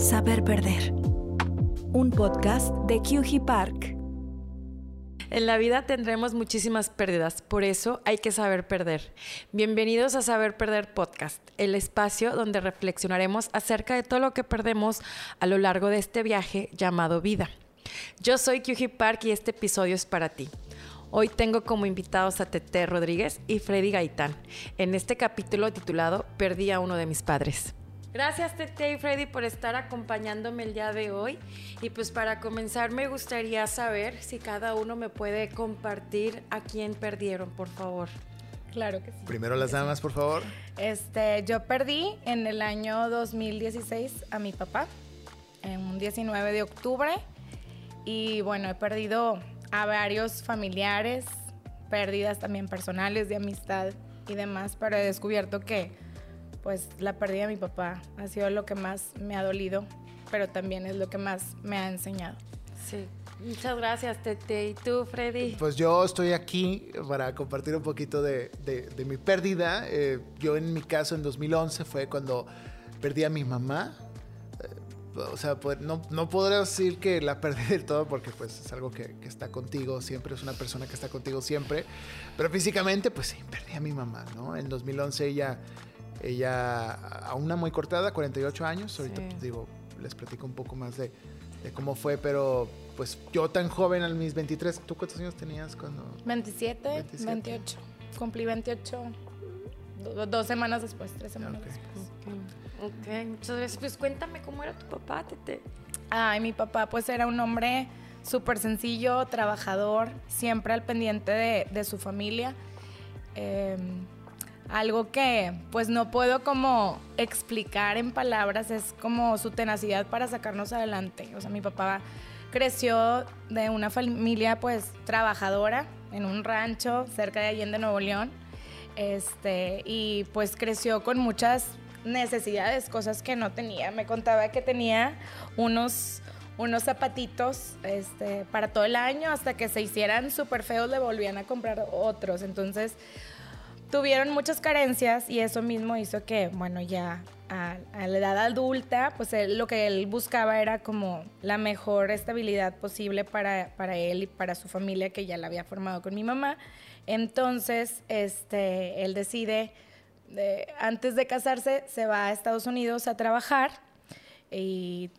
Saber Perder. Un podcast de QG Park. En la vida tendremos muchísimas pérdidas, por eso hay que saber perder. Bienvenidos a Saber Perder Podcast, el espacio donde reflexionaremos acerca de todo lo que perdemos a lo largo de este viaje llamado vida. Yo soy QG Park y este episodio es para ti. Hoy tengo como invitados a Tete Rodríguez y Freddy Gaitán en este capítulo titulado Perdí a uno de mis padres. Gracias Tete y Freddy por estar acompañándome el día de hoy. Y pues para comenzar me gustaría saber si cada uno me puede compartir a quién perdieron, por favor. Claro que sí. Primero las damas, por favor. Este, yo perdí en el año 2016 a mi papá, en un 19 de octubre. Y bueno, he perdido a varios familiares, pérdidas también personales, de amistad y demás, pero he descubierto que pues la pérdida de mi papá ha sido lo que más me ha dolido, pero también es lo que más me ha enseñado. Sí. Muchas gracias, Tete. ¿Y tú, Freddy? Pues yo estoy aquí para compartir un poquito de, de, mi pérdida. Eh, yo en mi caso en 2011 fue cuando perdí a mi mamá. Eh, o sea, pues, no, no podré decir que la perdí del todo porque pues es algo que, que, está contigo siempre, es una persona que está contigo siempre. Pero físicamente pues sí, perdí a mi mamá, ¿no? En 2011 ella ella, a una muy cortada, 48 años. Ahorita, pues, digo, les platico un poco más de, cómo fue, pero pues yo tan joven, a mis 23, ¿tú cuántos años tenías cuando? 27, 28. Cumplí 28 dos semanas después, tres semanas después. Ok, muchas gracias. Pues cuéntame cómo era tu papá, Tete. Ay, mi papá pues era un hombre súper sencillo, trabajador, siempre al pendiente de, de su familia. Eh, algo que pues no puedo como explicar en palabras, es como su tenacidad para sacarnos adelante. O sea, mi papá creció de una familia pues trabajadora en un rancho cerca de Allende, Nuevo León. Este, y pues creció con muchas necesidades, cosas que no tenía. Me contaba que tenía unos, unos zapatitos este, para todo el año, hasta que se hicieran súper feos le volvían a comprar otros. Entonces, tuvieron muchas carencias y eso mismo hizo que, bueno, ya a, la edad adulta, pues lo que él buscaba era como la mejor estabilidad posible para, para, él y para su familia que ya la había formado con mi mamá. Entonces, este, él decide, antes de casarse, se va a Estados Unidos a trabajar y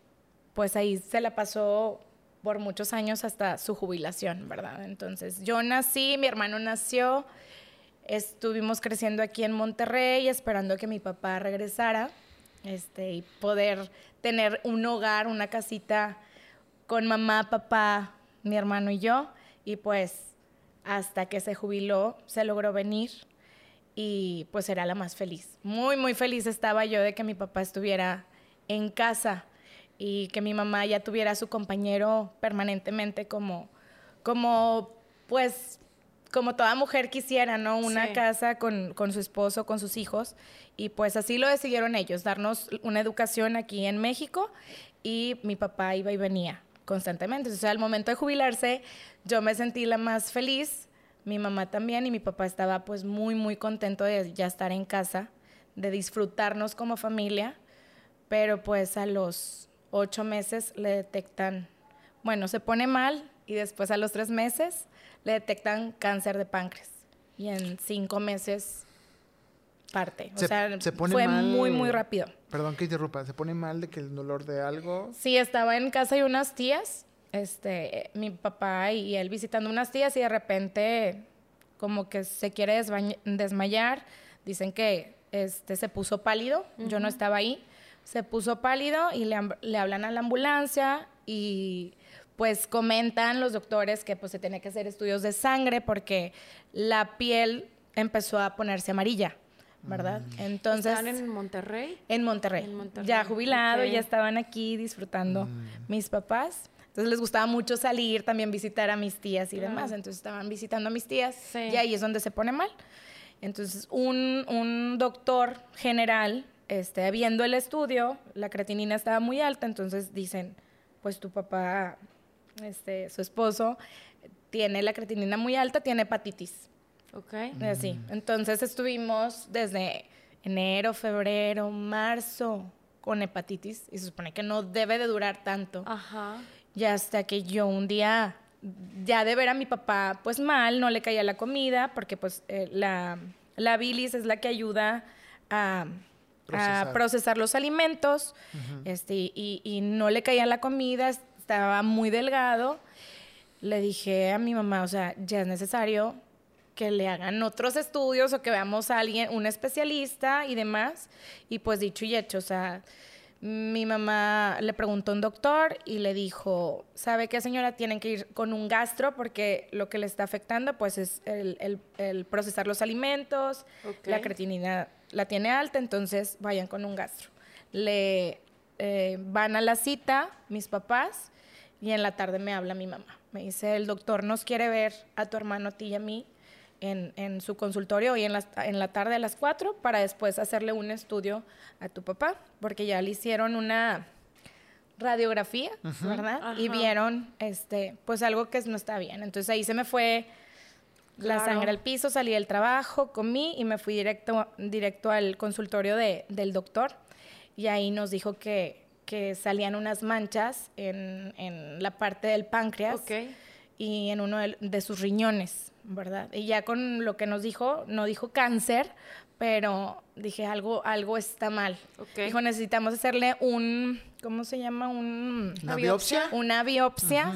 pues ahí se la pasó por muchos años hasta su jubilación, ¿verdad? Entonces, yo nací, mi hermano nació Estuvimos creciendo aquí en Monterrey, esperando que mi papá regresara este, y poder tener un hogar, una casita con mamá, papá, mi hermano y yo. Y pues hasta que se jubiló, se logró venir y pues era la más feliz. Muy, muy feliz estaba yo de que mi papá estuviera en casa y que mi mamá ya tuviera a su compañero permanentemente como, como pues como toda mujer quisiera, ¿no? Una casa con, su esposo, con sus hijos. Y pues así lo decidieron ellos, darnos una educación aquí en México. Y mi papá iba y venía constantemente. O sea, al momento de jubilarse, yo me sentí la más feliz, mi mamá también, y mi papá estaba pues muy, muy contento de ya estar en casa, de disfrutarnos como familia. Pero pues a los ocho meses le detectan, bueno, se pone mal y después a los tres meses le detectan cáncer de páncreas y en cinco meses parte. o sea, fue muy, muy rápido. Perdón que interrumpa, ¿se pone mal de que el dolor de algo? Sí, estaba en casa de unas tías, este, mi papá y él visitando unas tías y de repente como que se quiere desmayar. Dicen que este, se puso pálido, yo no estaba ahí. Se puso pálido y le, le hablan a la ambulancia y pues comentan los doctores que pues se tiene que hacer estudios de sangre porque la piel empezó a ponerse amarilla. ¿verdad? Mm. Entonces. ¿Estaban en Monterrey? En Monterrey. Ya jubilado, ya estaban aquí disfrutando mm. mis papás. Entonces les gustaba mucho salir, también visitar a mis tías y demás. Entonces estaban visitando a mis tías y ahí es donde se pone mal. Entonces un, un doctor general, este, viendo el estudio, la creatinina estaba muy alta, entonces dicen, pues tu papá este, su esposo, tiene la creatinina muy alta, tiene hepatitis. Ok. Así. Entonces estuvimos desde enero, febrero, marzo, con hepatitis y se supone que no debe de durar tanto. Ajá. Y hasta que yo un día, ya de ver a mi papá pues mal, no le caía la comida, porque pues eh, la, la bilis es la que ayuda a procesar, a procesar los alimentos, este, y, y, no le caía la comida, estaba muy delgado. Le dije a mi mamá, o sea, ya es necesario que le hagan otros estudios o que veamos a alguien, un especialista y demás. Y pues dicho y hecho, o sea, mi mamá le preguntó a un doctor y le dijo, ¿sabe qué señora? Tienen que ir con un gastro porque lo que le está afectando pues es el, el, procesar los alimentos, la creatinina la tiene alta, entonces vayan con un gastro. Le eh, van a la cita mis papás y en la tarde me habla mi mamá. Me dice, el doctor nos quiere ver a tu hermano, a ti y a mí en, en su consultorio hoy en la, en la tarde a las 4 para después hacerle un estudio a tu papá, porque ya le hicieron una radiografía, ¿verdad? Y vieron, este, pues algo que no está bien. Entonces ahí se me fue la sangre al piso, salí del trabajo, comí y me fui directo, directo al consultorio de, del doctor. Y ahí nos dijo que, que salían unas manchas en, en, la parte del páncreas y en uno de, sus riñones, ¿verdad? Y ya con lo que nos dijo, no dijo cáncer, pero dije algo, algo está mal. Dijo, necesitamos hacerle un, ¿cómo se llama? Un, ¿Una biopsia? Una biopsia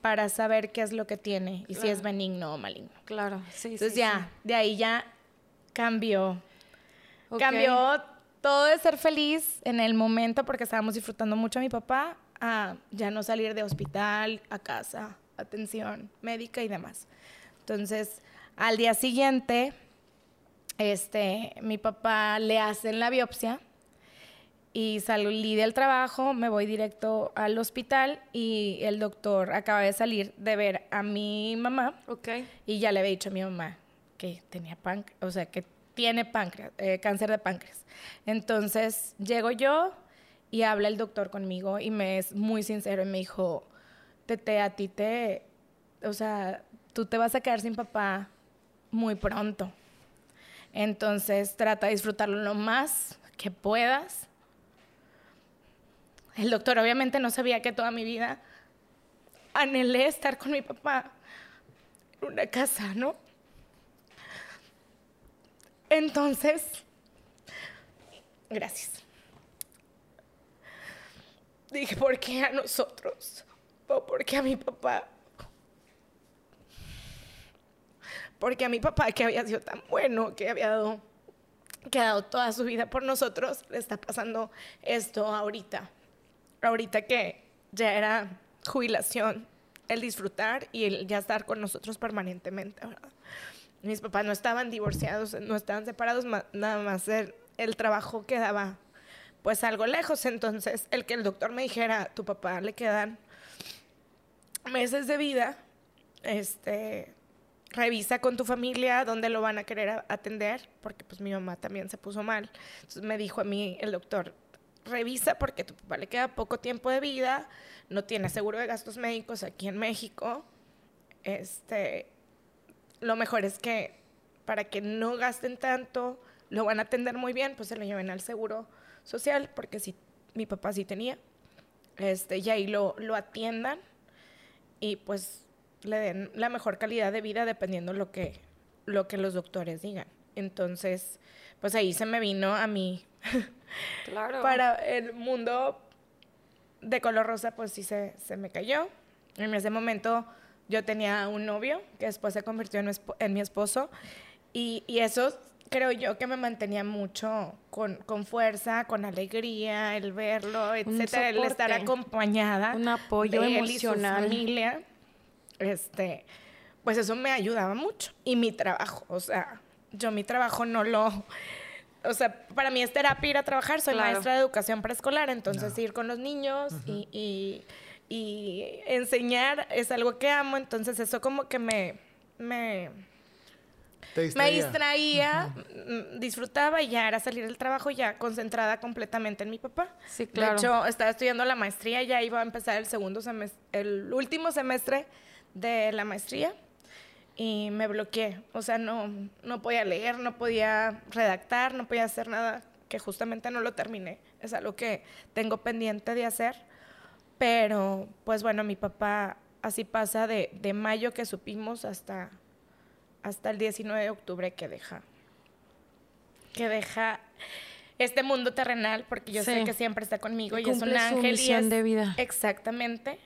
para saber qué es lo que tiene y si es benigno o maligno. Claro, sí. Entonces ya, de ahí ya cambió. Cambió todo de ser feliz en el momento porque estábamos disfrutando mucho a mi papá a ya no salir de hospital a casa atención médica y demás. Entonces, al día siguiente, este, mi papá le hacen la biopsia y salí del trabajo, me voy directo al hospital y el doctor acaba de salir de ver a mi mamá. Okay. Y ya le había dicho a mi mamá que tenía páncreas, o sea, que tiene páncreas, eh, cáncer de páncreas. Entonces, llego yo y habla el doctor conmigo y me es muy sincero y me dijo, te, a ti te, o sea, tú te vas a quedar sin papá muy pronto. Entonces trata de disfrutarlo lo más que puedas. El doctor obviamente no sabía que toda mi vida anhelé estar con mi papá en una casa, ¿no? Entonces, gracias. Dije, ¿por qué a nosotros? porque a mi papá. Porque a mi papá, que había sido tan bueno, que había dado, que ha dado toda su vida por nosotros, le está pasando esto ahorita. Ahorita que ya era jubilación, el disfrutar y el ya estar con nosotros permanentemente, Mis papás no estaban divorciados, no estaban separados, nada más el, el trabajo quedaba pues algo lejos. Entonces, el que el doctor me dijera, tu papá le quedan meses de vida, este, revisa con tu familia dónde lo van a querer atender, porque pues mi mamá también se puso mal. Entonces me dijo a mí el doctor, revisa porque tu papá le queda poco tiempo de vida, no tiene seguro de gastos médicos aquí en México. Este, lo mejor es que para que no gasten tanto, lo van a atender muy bien, pues se lo lleven al seguro social, porque si mi papá sí tenía, este, y ahí lo, lo atiendan y pues le den la mejor calidad de vida dependiendo lo que, lo que los doctores digan. Entonces, pues ahí se me vino a mí. Claro. Para el mundo de color rosa, pues sí se, se, me cayó. En ese momento yo tenía un novio que después se convirtió en mi, en mi esposo. Y, y, eso creo yo que me mantenía mucho con, con fuerza, con alegría, el verlo, etcétera, el estar acompañada. Un apoyo emocional. Y familia. Este, pues eso me ayudaba mucho. Y mi trabajo, o sea, yo mi trabajo no lo. O sea, para mí es terapia ir a trabajar. Soy maestra de educación preescolar, entonces ir con los niños y, y, y enseñar es algo que amo. Entonces, eso como que me, me me distraía, mm, disfrutaba y ya era salir del trabajo ya concentrada completamente en mi papá. Sí, claro. De hecho, estaba estudiando la maestría, ya iba a empezar el segundo semestre, el último semestre de la maestría y me bloqueé. O sea, no, no podía leer, no podía redactar, no podía hacer nada que justamente no lo terminé. Es algo que tengo pendiente de hacer. Pero, pues bueno, mi papá así pasa de, de mayo que supimos hasta, hasta el 19 de octubre que deja. Que deja este mundo terrenal, porque yo sé que siempre está conmigo y es un su ángel. y misión es- de vida. Exactamente.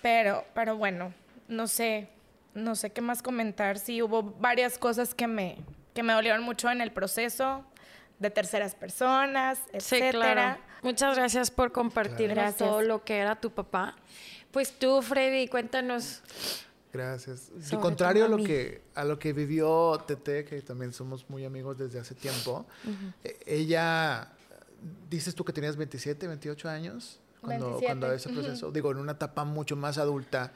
Pero, pero bueno, no sé, no sé qué más comentar. Sí, hubo varias cosas que me, que me dolieron mucho en el proceso de terceras personas, Sí, etcétera. claro. Muchas gracias por compartirnos Gracias. todo lo que era tu papá. Pues tú, Freddy, cuéntanos. Gracias. Sobre Al contrario a lo que a lo que vivió Tete, que también somos muy amigos desde hace tiempo. eh, Ella dices tú que tenías 27, 28 años cuando 27. cuando ese proceso, digo, en una etapa mucho más adulta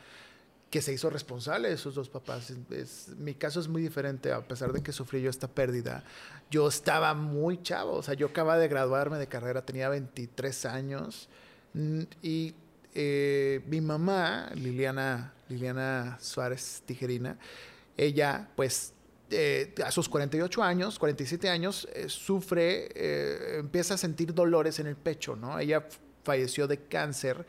que se hizo responsable de sus dos papás. Es- mi caso es muy diferente, a pesar de que sufrí yo esta pérdida. Yo estaba muy chavo, o sea, yo acababa de graduarme de carrera, tenía 23 años mm, y eh, mi mamá, Liliana, Liliana Suárez Tijerina, ella pues eh, a sus 48 años, 47 años, eh, sufre, empieza a sentir dolores en el pecho, ¿no? Ella falleció de cáncer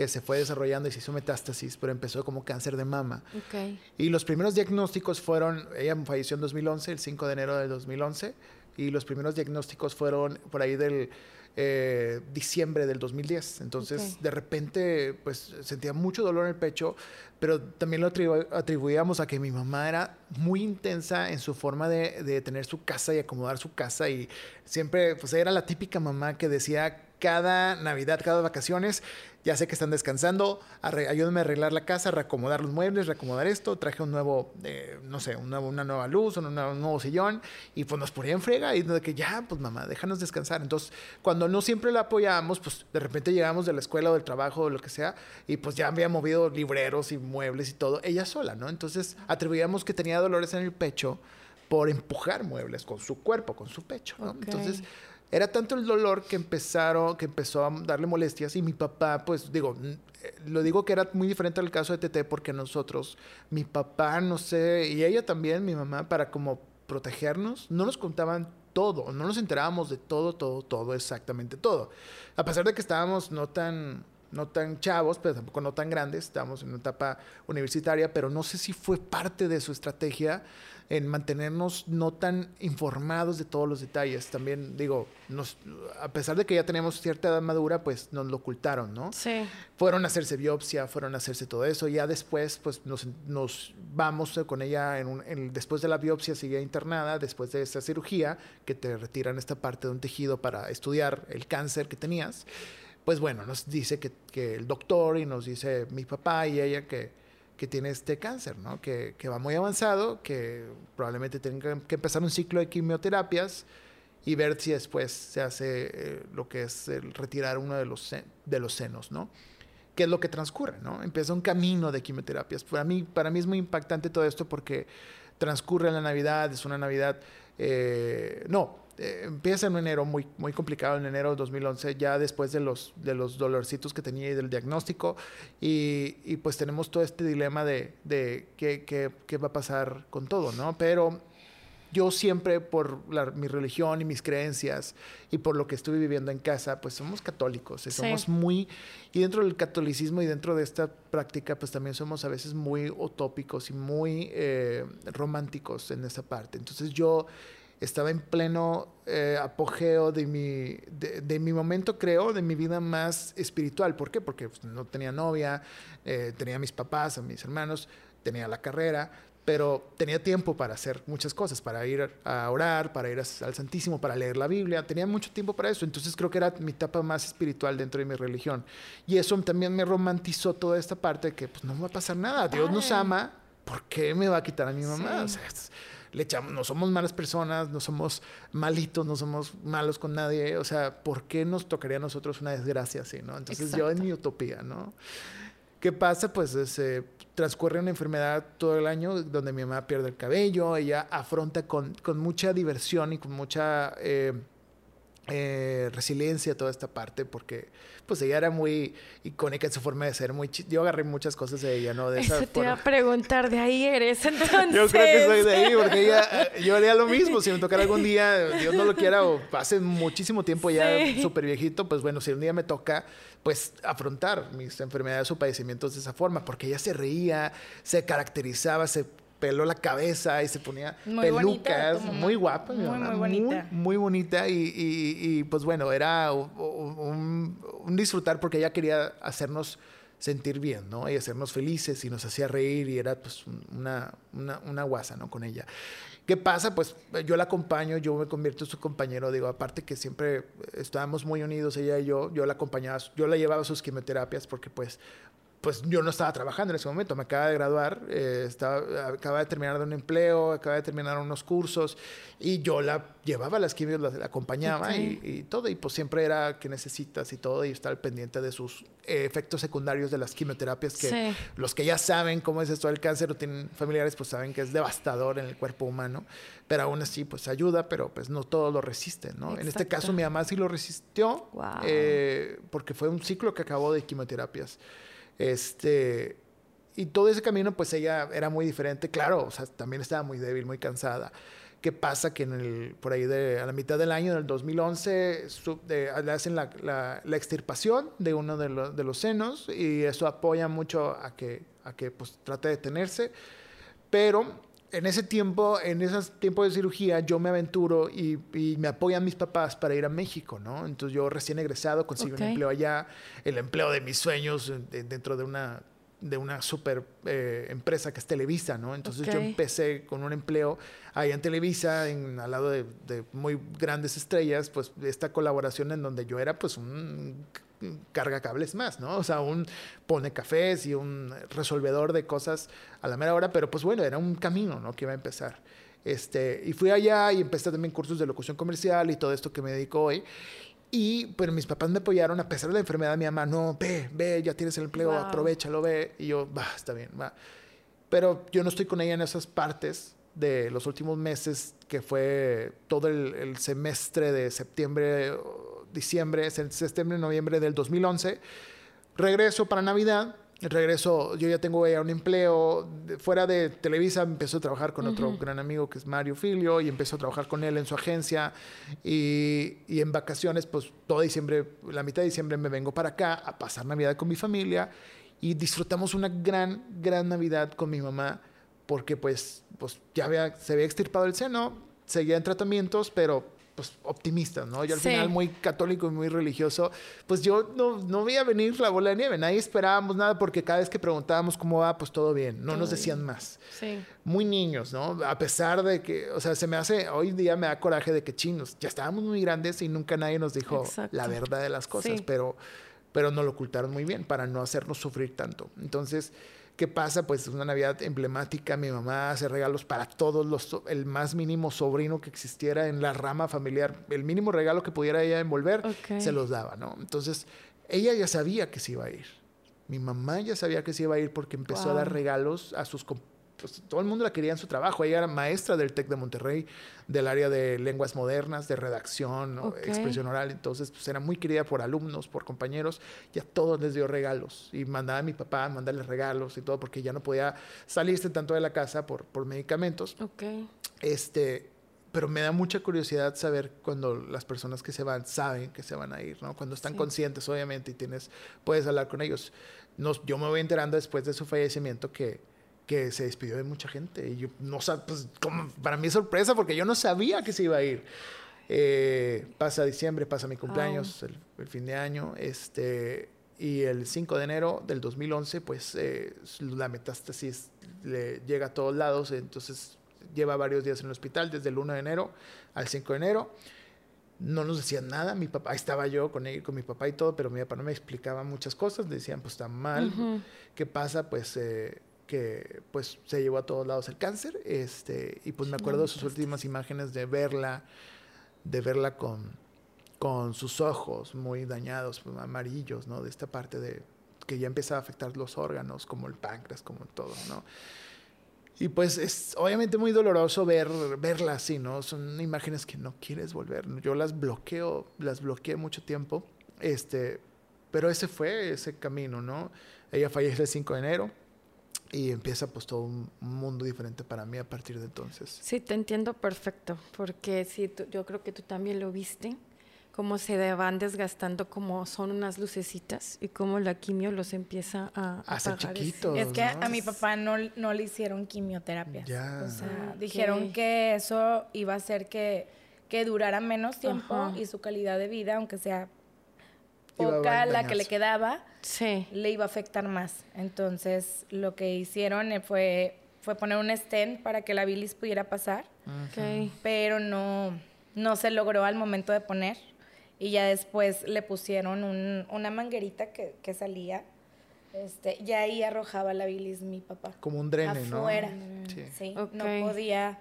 que se fue desarrollando y se hizo metástasis, pero empezó como cáncer de mama. Ok. Y los primeros diagnósticos fueron, ella falleció en 2011, el 5 de enero del 2011, y los primeros diagnósticos fueron por ahí del eh, diciembre del 2010. Entonces, Ok. de repente, pues sentía mucho dolor en el pecho, pero también lo atribu- atribuíamos a que mi mamá era muy intensa en su forma de, de tener su casa y acomodar su casa y siempre, pues era la típica mamá que decía cada Navidad, cada vacaciones, ya sé que están descansando, ayúdenme a arreglar la casa, reacomodar los muebles, reacomodar esto, traje un nuevo, eh, no sé, un nuevo- una nueva luz, un nuevo, un nuevo sillón, y pues nos ponía en frega y de que ya, pues mamá, déjanos descansar. Entonces, cuando no siempre la apoyábamos, pues de repente llegamos de la escuela o del trabajo o lo que sea, y pues ya había movido libreros y muebles y todo, ella sola, ¿no? Entonces, atribuíamos que tenía dolores en el pecho por empujar muebles con su cuerpo, con su pecho, ¿no? Entonces, era tanto el dolor que empezaron, que empezó a darle molestias y mi papá, pues digo, eh, lo digo que era muy diferente al caso de Tete porque nosotros, mi papá, no sé, y ella también, mi mamá, para como protegernos, no nos contaban todo, no nos enterábamos de todo, todo, todo, exactamente todo. A pesar de que estábamos no tan no tan chavos, pero tampoco no tan grandes, estábamos en una etapa universitaria, pero no sé si fue parte de su estrategia en mantenernos no tan informados de todos los detalles. También digo, nos, a pesar de que ya teníamos cierta edad madura, pues nos lo ocultaron, ¿no? Sí. Fueron a hacerse biopsia, fueron a hacerse todo eso. Ya después, pues nos, nos vamos con ella, en un- en- después de la biopsia seguía internada, después de esa cirugía, que te retiran esta parte de un tejido para estudiar el cáncer que tenías. Pues bueno, nos dice que, el doctor y nos dice mi papá y ella que, que tiene este cáncer, ¿no? Que, que va muy avanzado, que probablemente tenga que empezar un ciclo de quimioterapias y ver si después se hace eh, lo que es retirar uno de los, de los senos, ¿no? ¿Qué es lo que transcurre, no? Empieza un camino de quimioterapias. Para mí, para mí es muy impactante todo esto porque transcurre la Navidad, es una Navidad, eh, no, eh, empieza en enero muy, muy complicado, en enero de 2011, ya después de los, de los dolorcitos que tenía y del diagnóstico, y, y pues tenemos todo este dilema de, de qué, qué- qué va a pasar con todo, ¿no? Pero yo siempre por la- mi religión y mis creencias y por lo que estuve viviendo en casa, pues somos católicos, y Sí. somos muy, y dentro del catolicismo y dentro de esta práctica, pues también somos a veces muy utópicos y muy eh, románticos en esa parte. Entonces yo estaba en pleno eh, apogeo de mi, de, de mi momento, creo, de mi vida más espiritual. ¿Por qué? Porque pues, no tenía novia, eh, tenía a mis papás, a mis hermanos, tenía la carrera, pero tenía tiempo para hacer muchas cosas, para ir a orar, para ir a- al Santísimo, para leer la Biblia, tenía mucho tiempo para eso, entonces creo que era mi etapa más espiritual dentro de mi religión. Y eso también me romantizó toda esta parte de que pues no va a pasar nada, Dios nos Padre. ama, ¿por qué me va a quitar a mi mamá? Sí. O sea, le echamos, no somos malas personas, no somos malitos, no somos malos con nadie, o sea, ¿por qué nos tocaría a nosotros una desgracia así, no? Entonces yo en mi utopía, ¿no? ¿Qué pasa? Pues se transcurre una enfermedad todo el año donde mi mamá pierde el cabello, ella afronta con, con mucha diversión y con mucha eh, eh, resiliencia, toda esta parte, porque pues ella era muy icónica en su forma de ser, muy yo agarré muchas cosas de ella, ¿no? De esa Eso te iba a preguntar, de ahí eres entonces. yo creo que soy de ahí, porque ella, yo haría lo mismo, si me tocara algún día, Dios no lo quiera, o hace muchísimo tiempo ya súper viejito, pues bueno, si un día me toca, pues afrontar mis enfermedades o padecimientos de esa forma, porque ella se reía, se caracterizaba, se peló la cabeza y se ponía pelucas, muy guapa, muy, muy bonita. Muy, bonita y, pues bueno, era un, disfrutar porque ella quería hacernos sentir bien, ¿no? Y hacernos felices y nos hacía reír y era pues una, una, guasa, ¿no? Con ella. ¿Qué pasa? Pues yo la acompaño, yo me convierto en su compañero, digo, aparte que siempre estábamos muy unidos ella y yo, yo la acompañaba, yo la llevaba a sus quimioterapias porque pues pues yo no estaba trabajando en ese momento, me acaba de graduar, eh, estaba, acaba de terminar de un empleo, acaba de terminar unos cursos y yo la llevaba a las quimios, la, acompañaba y, todo, y pues siempre era que necesitas y todo, y estar pendiente de sus eh, efectos secundarios de las quimioterapias, que los que ya saben cómo es esto del cáncer o tienen familiares, pues saben que es devastador en el cuerpo humano, pero aún así pues ayuda, pero pues no todo lo resiste, ¿no? En este caso mi mamá sí lo resistió, eh, porque fue un ciclo que acabó de quimioterapias. Este, y todo ese camino, pues ella era muy diferente. Claro, o sea, también estaba muy débil, muy cansada. ¿Qué pasa? Que en el, por ahí de, a la mitad del año, del 2011, le hacen la, la, extirpación de uno de, de, los senos y eso apoya mucho a que, a que pues, trate de detenerse. Pero en ese tiempo, en esos tiempos de cirugía, yo me aventuro y, y, me apoyan mis papás para ir a México, ¿no? Entonces yo recién egresado consigo un empleo allá, el empleo de mis sueños dentro de una de una super eh, empresa que es Televisa, ¿no? Entonces yo empecé con un empleo ahí en Televisa, en, al lado de, de, muy grandes estrellas, pues esta colaboración en donde yo era pues un carga cables más, ¿no? O sea, un pone cafés y un resolvedor de cosas a la mera hora, pero pues bueno, era un camino, ¿no? Que iba a empezar. Este, y fui allá y empecé también cursos de locución comercial y todo esto que me dedico hoy. Y pero mis papás me apoyaron a pesar de la enfermedad de mi mamá, no, ve, ve, ya tienes el empleo, aprovechalo, ve. Y yo, va, está bien, va. Pero yo no estoy con ella en esas partes de los últimos meses, que fue todo el, el semestre de septiembre diciembre, septiembre, noviembre del 2011. Regreso para Navidad, regreso, yo ya tengo ya un empleo, fuera de Televisa empezó a trabajar con otro gran amigo que es Mario Filio y empezó a trabajar con él en su agencia y, y, en vacaciones, pues todo diciembre, la mitad de diciembre me vengo para acá a pasar Navidad con mi familia y disfrutamos una gran, gran Navidad con mi mamá porque pues, pues ya había, se había extirpado el seno, seguía en tratamientos, pero pues, optimistas, ¿no? Yo al final muy católico y muy religioso, pues yo no, no veía venir la bola de nieve, nadie esperábamos nada porque cada vez que preguntábamos cómo va, pues todo bien, no nos decían más. Sí. Muy niños, ¿no? A pesar de que, o sea, se me hace, hoy día me da coraje de que chinos, ya estábamos muy grandes y nunca nadie nos dijo la verdad de las cosas, pero, pero nos lo ocultaron muy bien para no hacernos sufrir tanto. Entonces, ¿Qué pasa? Pues es una Navidad emblemática. Mi mamá hace regalos para todos los, el más mínimo sobrino que existiera en la rama familiar. El mínimo regalo que pudiera ella envolver, se los daba, ¿no? Entonces, ella ya sabía que se iba a ir. Mi mamá ya sabía que se iba a ir porque empezó a dar regalos a sus pues, todo el mundo la quería en su trabajo. Ella era maestra del TEC de Monterrey, del área de lenguas modernas, de redacción, expresión oral. Entonces, pues era muy querida por alumnos, por compañeros. Y a todos les dio regalos. Y mandaba a mi papá a mandarles regalos y todo, porque ya no podía salirse tanto de la casa por, por medicamentos. Este, pero me da mucha curiosidad saber cuando las personas que se van saben que se van a ir, ¿no? Cuando están conscientes, obviamente, y tienes, puedes hablar con ellos. yo me voy enterando después de su fallecimiento que que se despidió de mucha gente. Y yo no sabía, pues como para mí es sorpresa porque yo no sabía que se iba a ir. Eh, pasa diciembre, pasa mi cumpleaños, el, fin de año, este, y el 5 de enero del 2011, pues eh, la metástasis le llega a todos lados, entonces lleva varios días en el hospital, desde el 1 de enero al 5 de enero. No nos decían nada, mi papá, estaba yo con él, con mi papá y todo, pero mi papá no me explicaba muchas cosas, decían, pues está mal, ¿qué pasa? Pues eh, que pues se llevó a todos lados el cáncer, este, y pues me acuerdo de sus últimas imágenes de verla, de verla con, con sus ojos muy dañados, pues, amarillos, ¿no? De esta parte de que ya empezaba a afectar los órganos, como el páncreas, como todo, ¿no? Y pues es obviamente muy doloroso ver, verla así, ¿no? Son imágenes que no quieres volver. Yo las bloqueo, las bloqueé mucho tiempo. Este, pero ese fue ese camino, ¿no? Ella fallece el 5 de enero y empieza pues todo un mundo diferente para mí a partir de entonces. Sí, te entiendo perfecto, porque sí, yo creo que tú también lo viste cómo se van desgastando como son unas lucecitas y cómo la quimio los empieza a, hacer chiquitos. Es que a mi papá no, no le hicieron quimioterapia. O sea, dijeron que eso iba a hacer que, que durara menos tiempo y su calidad de vida, aunque sea poca la que le quedaba, sí. le iba a afectar más. Entonces, lo que hicieron fue, fue poner un stent para que la bilis pudiera pasar, pero no, no se logró al momento de poner y ya después le pusieron una manguerita que, salía. Este, y ahí arrojaba la bilis mi papá. Como un drene, afuera. ¿no? Sí. sí No podía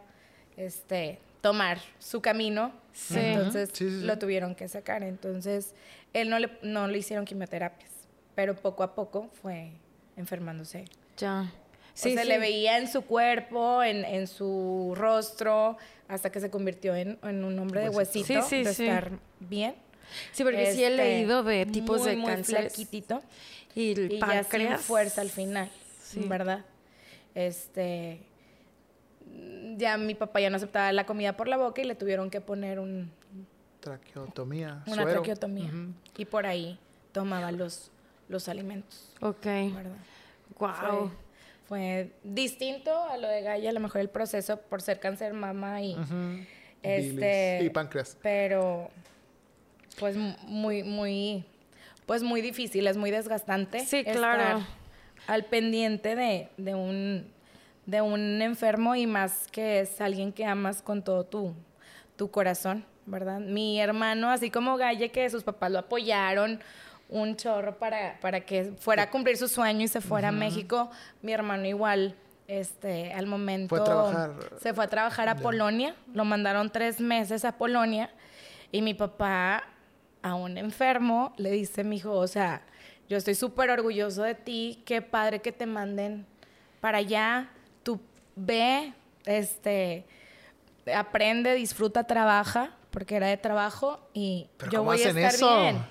este, tomar su camino. Entonces lo tuvieron que sacar. Entonces, él no le, no le hicieron quimioterapias. Pero poco a poco fue enfermándose. Ya. Sí, se le veía en su cuerpo, en, en, su rostro, hasta que se convirtió en, en un hombre de huesito, de estar bien. Sí, porque sí he este, leído de tipos de cáncer. Y el y páncreas. Ya sin fuerza al final, ¿verdad? Este. Ya mi papá ya no aceptaba la comida por la boca y le tuvieron que poner un. Traqueotomía. Una traqueotomía. Y por ahí tomaba los, los alimentos. Ok. ¿Verdad? Wow. Fue, distinto a lo de Gaia, a lo mejor el proceso por ser cáncer mama y. Este. Y páncreas. Pero pues muy, muy, pues muy difícil, es muy desgastante. Sí, claro. al pendiente de, de, un, de un enfermo y más que es alguien que amas con todo tu, tu corazón, ¿verdad? Mi hermano, así como Galle, que sus papás lo apoyaron un chorro para, para que fuera a cumplir su sueño y se fuera a México, mi hermano igual este, al momento fue a trabajar. se fue a trabajar a Polonia, lo mandaron tres meses a Polonia y mi papá a un enfermo, le dice mi hijo, o sea, yo estoy súper orgulloso de ti, qué padre que te manden para allá, tú ve, este, aprende, disfruta, trabaja, porque era de trabajo y yo voy a estar bien.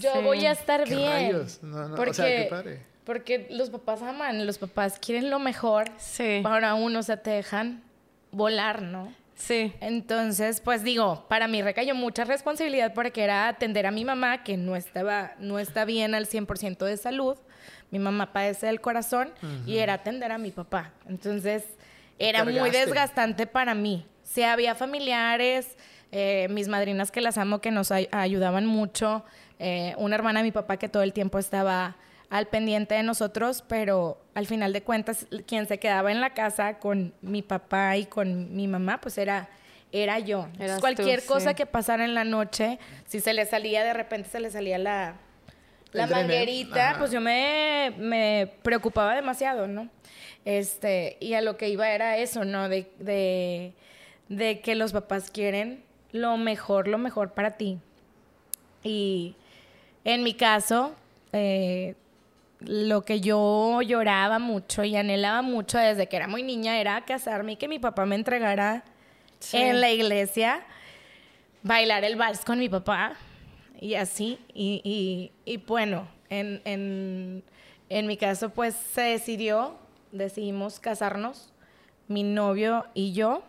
Yo voy a estar bien. porque, porque los papás aman, los papás quieren lo mejor sí. para uno, o sea, te dejan volar, ¿no? Sí. Entonces, pues digo, para mí recayó mucha responsabilidad porque era atender a mi mamá, que no estaba, no está bien al 100% de salud. Mi mamá padece del corazón y era atender a mi papá. Entonces, era muy desgastante para mí. Sí, había familiares, eh, mis madrinas que las amo, que nos ayudaban mucho. Eh, una hermana de mi papá que todo el tiempo estaba al pendiente de nosotros, pero al final de cuentas quien se quedaba en la casa con mi papá y con mi mamá, pues era era yo. cualquier cosa que pasara en la noche, si se le salía de repente se le salía la la manguerita, pues yo me, me, preocupaba demasiado, ¿no? Este, y a lo que iba era eso, ¿no? De, de, de que los papás quieren lo mejor, lo mejor para ti. Y en mi caso, eh, lo que yo lloraba mucho y anhelaba mucho desde que era muy niña era casarme y que mi papá me entregara en la iglesia, bailar el vals con mi papá y así. Y, y, bueno, en, en, en mi caso pues se decidió, decidimos casarnos, mi novio y yo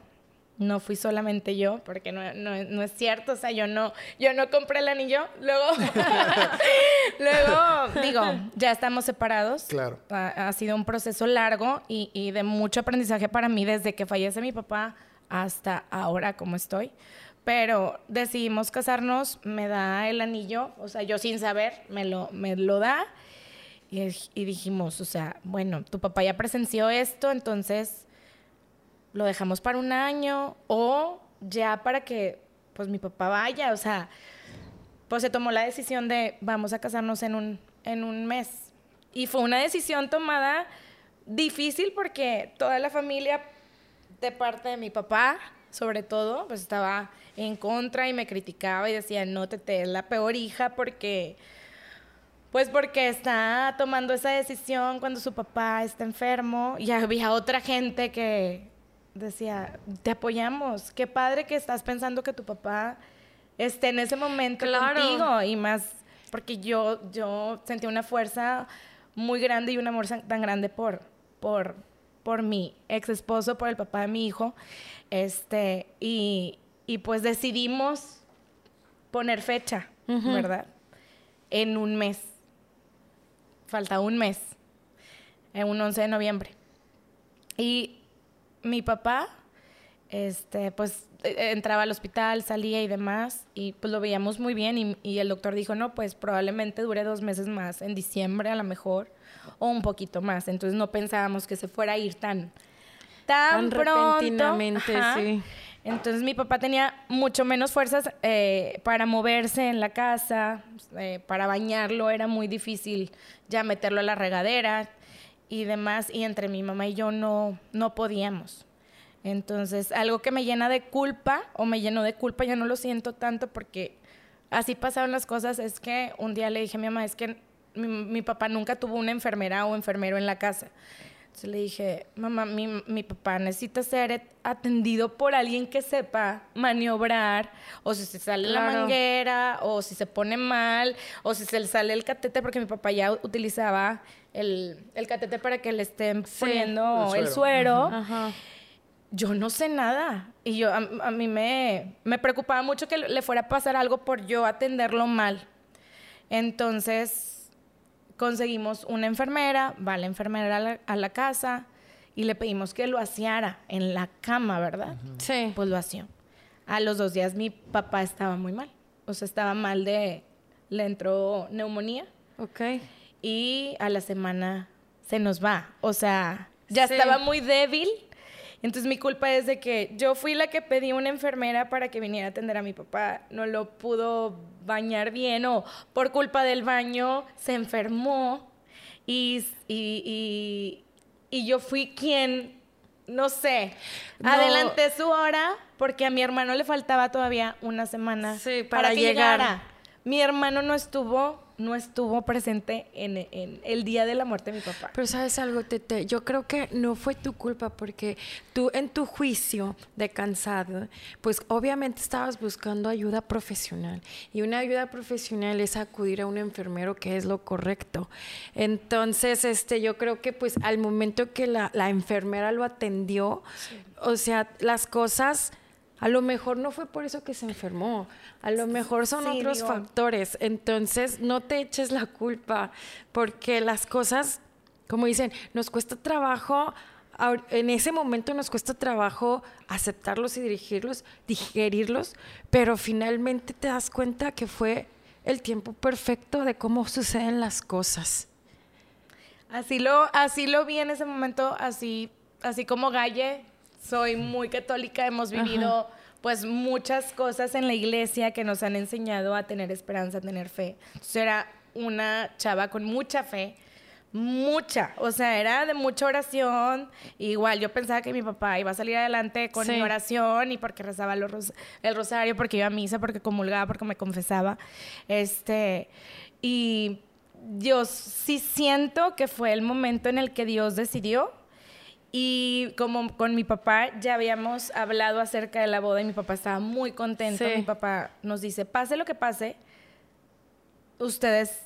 no fui solamente yo, porque no, no, es cierto, o sea, yo no, yo no compré el anillo, luego, luego, digo, ya estamos separados. Claro. Ha, sido un proceso largo y, y, de mucho aprendizaje para mí desde que fallece mi papá hasta ahora como estoy. Pero decidimos casarnos, me da el anillo, o sea, yo sin saber, me lo, me lo da. Y, dijimos, o sea, bueno, tu papá ya presenció esto, entonces lo dejamos para un año o ya para que pues mi papá vaya, o sea, pues se tomó la decisión de vamos a casarnos en un, en un mes. Y fue una decisión tomada difícil porque toda la familia de parte de mi papá, sobre todo, pues estaba en contra y me criticaba y decía, no, te, te es la peor hija porque Pues porque está tomando esa decisión cuando su papá está enfermo y había otra gente que decía, te apoyamos, qué padre que estás pensando que tu papá esté en ese momento Claro. contigo y más porque yo, yo sentí una fuerza muy grande y un amor tan grande por, por, por mi ex esposo, por el papá de mi hijo, este, y, y pues decidimos poner fecha. ¿verdad? En un mes. Falta un mes. En un 11 de noviembre. Y mi papá, este, pues eh, entraba al hospital, salía y demás, y pues lo veíamos muy bien. Y, y el doctor dijo, no, pues probablemente dure dos meses más, en diciembre a lo mejor, o un poquito más. Entonces no pensábamos que se fuera a ir tan, tan, Tan pronto. repentinamente, Ajá. sí. Entonces mi papá tenía mucho menos fuerzas eh, para moverse en la casa, eh, para bañarlo era muy difícil ya meterlo a la regadera y demás, y entre mi mamá y yo no, no podíamos. Entonces, algo que me llena de culpa, o me llenó de culpa, ya no lo siento tanto porque así pasaron las cosas, es que un día le dije a mi mamá, es que mi, mi papá nunca tuvo una enfermera o enfermero en la casa. Entonces le dije, mamá, mi, mi papá necesita ser atendido por alguien que sepa maniobrar, o si se sale la Claro. manguera, o si se pone mal, o si se le sale el catete, porque mi papá ya utilizaba el, el catete para que le estén Sí, poniendo el el suero. Ajá. Yo no sé nada. Y yo, a, a mí me, me preocupaba mucho que le fuera a pasar algo por yo atenderlo mal. Entonces, conseguimos una enfermera, va la enfermera a la, a la casa y le pedimos que lo aseara en la cama, ¿verdad? Sí. Pues lo asió. A los dos días mi papá estaba muy mal. O sea, estaba mal de... Le entró neumonía Ok. y a la semana se nos va. O sea, ya Sí. estaba muy débil. Entonces mi culpa es de que yo fui la que pedí una enfermera para que viniera a atender a mi papá. No lo pudo bañar bien o por culpa del baño se enfermó y, y, y- y yo fui quien, no sé, No. adelanté su hora porque a mi hermano le faltaba todavía una semana Sí, para que llegar. llegara. Mi hermano no estuvo, no estuvo presente en, en el día de la muerte de mi papá. Pero sabes algo, Tete, yo creo que no fue tu culpa porque tú en tu juicio de cansado, pues obviamente estabas buscando ayuda profesional y una ayuda profesional es acudir a un enfermero que es lo correcto. Entonces, este, yo creo que pues al momento que la, la enfermera lo atendió, o sea, las cosas... A lo mejor no fue por eso que se enfermó, a lo mejor son Sí, otros digo- factores. Entonces, no te eches la culpa, porque las cosas, como dicen, nos cuesta trabajo, en ese momento nos cuesta trabajo aceptarlos y dirigirlos, digerirlos, pero finalmente te das cuenta que fue el tiempo perfecto de cómo suceden las cosas. Así lo, así lo vi en ese momento, así, así como Galle, soy muy católica, hemos vivido pues muchas cosas en la iglesia que nos han enseñado a tener esperanza, a tener fe. Entonces era una chava con mucha fe, mucha, o sea, era de mucha oración. Igual yo pensaba que mi papá iba a salir adelante con Sí. mi oración y porque rezaba los el rosario, porque iba a misa, porque comulgaba, porque me confesaba. Este, y yo sí siento que fue el momento en el que Dios decidió. Y como con mi papá ya habíamos hablado acerca de la boda y mi papá estaba muy contento. Sí. Mi papá nos dice, pase lo que pase, ustedes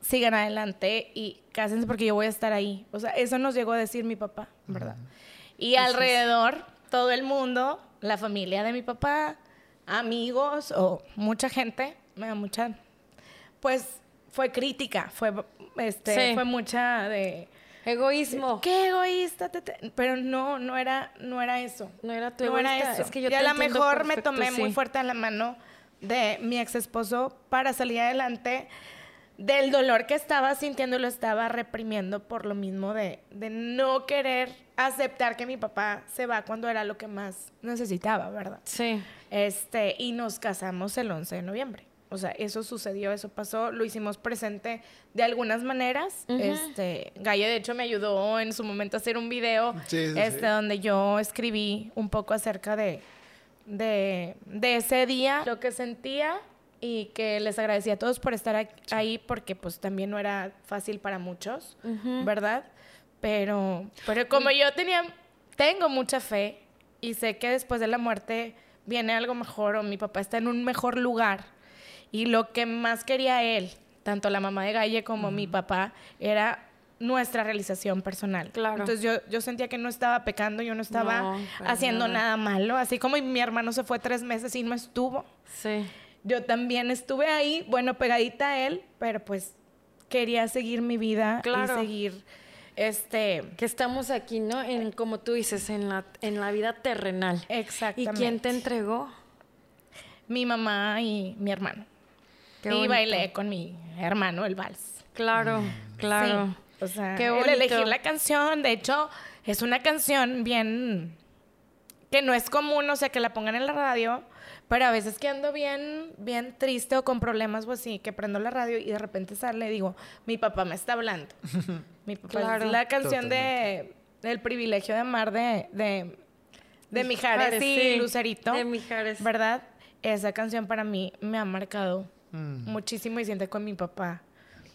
sigan adelante y cásense porque yo voy a estar ahí. O sea, eso nos llegó a decir mi papá, ¿verdad? Y alrededor, todo el mundo, la familia de mi papá, amigos o mucha gente, me da mucha, pues fue crítica, fue, este, Sí. fue mucha de... Egoísmo. Qué egoísta, te- te-". pero no, no era, no era eso. No era tu No era eso. es que yo y a lo mejor me tomé muy fuerte a la mano de mi ex esposo para salir adelante del dolor que estaba sintiendo, lo estaba reprimiendo por lo mismo de, de no querer aceptar que mi papá se va cuando era lo que más necesitaba, ¿verdad? Sí. Este, y nos casamos el 11 de noviembre. O sea, eso sucedió, eso pasó, lo hicimos presente de algunas maneras. Este, Gaia de hecho me ayudó en su momento a hacer un video Sí, sí, este sí. donde yo escribí un poco acerca de, de, de ese día, lo que sentía y que les agradecía a todos por estar ahí porque pues también no era fácil para muchos, ¿verdad? Pero, pero como yo tenía, tengo mucha fe y sé que después de la muerte viene algo mejor o mi papá está en un mejor lugar y lo que más quería él, tanto la mamá de Galle como mi papá, era nuestra realización personal. Claro. Entonces yo, yo sentía que no estaba pecando, yo no estaba No, haciendo nada. nada malo, así como mi hermano se fue tres meses y no estuvo. Sí. Yo también estuve ahí, bueno, pegadita a él, pero pues quería seguir mi vida Claro. y seguir este Que estamos aquí, ¿no? En, como tú dices, en la, en la vida terrenal. ¿Y exactamente. quién te entregó? Mi mamá y mi hermano. Qué y bonito. bailé con mi hermano el vals. Claro, claro. Sí, O sea, Qué el bonito. elegir la canción, de hecho, es una canción bien que no es común, o sea, que la pongan en la radio, pero a veces que ando bien, bien triste o con problemas o así, que prendo la radio y de repente sale y digo, mi papá me está hablando. mi papá Claro. es la canción de del privilegio de amar de, de, de Mijares y sí, Lucerito. de Mijares. ¿Verdad? Esa canción para mí me ha marcado Mm. muchísimo y siente con mi papá.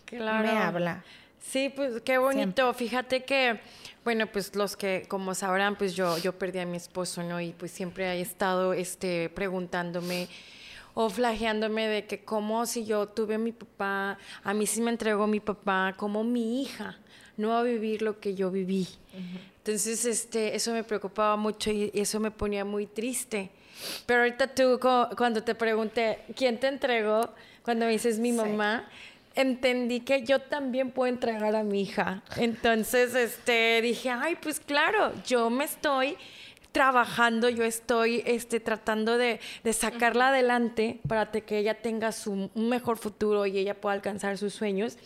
Claro. Me habla. Sí, pues qué bonito. Fíjate que, bueno, pues los que, como sabrán, pues yo, yo perdí a mi esposo, ¿no? Y pues siempre he estado este, preguntándome o flageándome de que cómo si yo tuve a mi papá, a mí sí me entregó mi papá, como mi hija no va a vivir lo que yo viví. Entonces, este, eso me preocupaba mucho y eso me ponía muy triste. Pero ahorita tú, cuando te pregunté, ¿quién te entregó? Cuando me dices mi mamá, entendí que yo también puedo entregar a mi hija. Entonces, este, dije, ay, pues claro, yo me estoy trabajando, yo estoy este, tratando de, de sacarla adelante para que ella tenga su, un mejor futuro y ella pueda alcanzar sus sueños.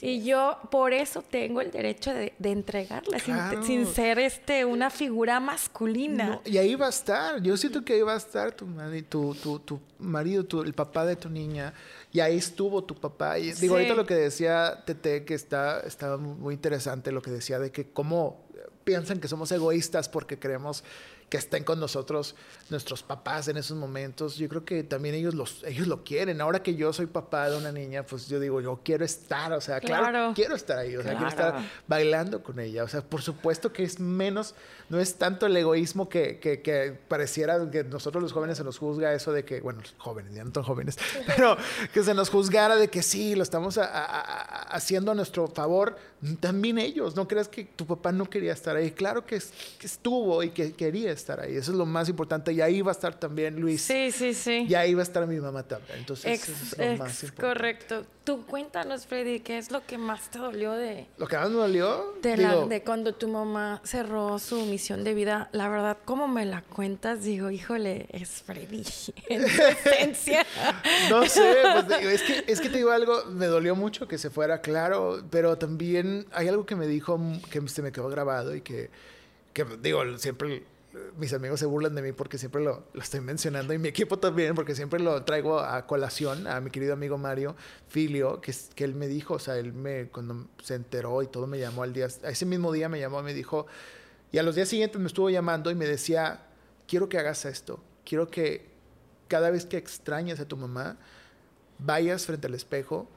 y yo por eso tengo el derecho de, de entregarla, sin- Claro. sin, ser este, una figura masculina. No, y ahí va a estar. Yo siento que ahí va a estar tu, mari- tu, tu, tu marido, tu- el papá de tu niña. Y ahí estuvo tu papá. Y digo, Sí. ahorita lo que decía Tete, que está, está muy interesante, lo que decía de que cómo piensan que somos egoístas porque creemos que estén con nosotros nuestros papás en esos momentos. Yo creo que también ellos, los, ellos lo quieren. Ahora que yo soy papá de una niña, pues yo digo, yo quiero estar, o sea, claro, Claro. quiero estar ahí, o sea, quiero estar bailando con ella. O sea, por supuesto que es menos, no es tanto el egoísmo que, que, que pareciera que nosotros los jóvenes se nos juzga eso de que, bueno, los jóvenes, ya no tan jóvenes, pero que se nos juzgara de que sí, lo estamos a- a- a- haciendo a nuestro favor. También ellos, no creas que tu papá no quería estar ahí. Claro que, que estuvo y que quería estar ahí. Eso es lo más importante. Y ahí va a estar también Luis. Sí, sí, sí. Y ahí va a estar mi mamá también. Entonces, Ex- eso es lo ex- más importante. correcto. Tú cuéntanos, Freddy, ¿qué es lo que más te dolió de, Lo que más me dolió, de, la- de cuando tu mamá cerró su misión de vida? La verdad, como me la cuentas, digo, híjole, es Freddy en esencia. No sé, pues, digo, es, que, es que te digo algo, me dolió mucho que se fuera, claro, pero también hay algo que me dijo que se me quedó grabado y que, que digo, siempre mis amigos se burlan de mí porque siempre lo, estoy mencionando y mi equipo también porque siempre lo traigo a colación a mi querido amigo Mario Filio, que, que él me dijo, o sea, él me, cuando se enteró y todo me llamó al día, ese mismo día me llamó me dijo, y a los días siguientes me estuvo llamando y me decía, quiero que hagas esto, quiero que cada vez que extrañes a tu mamá, vayas frente al espejo,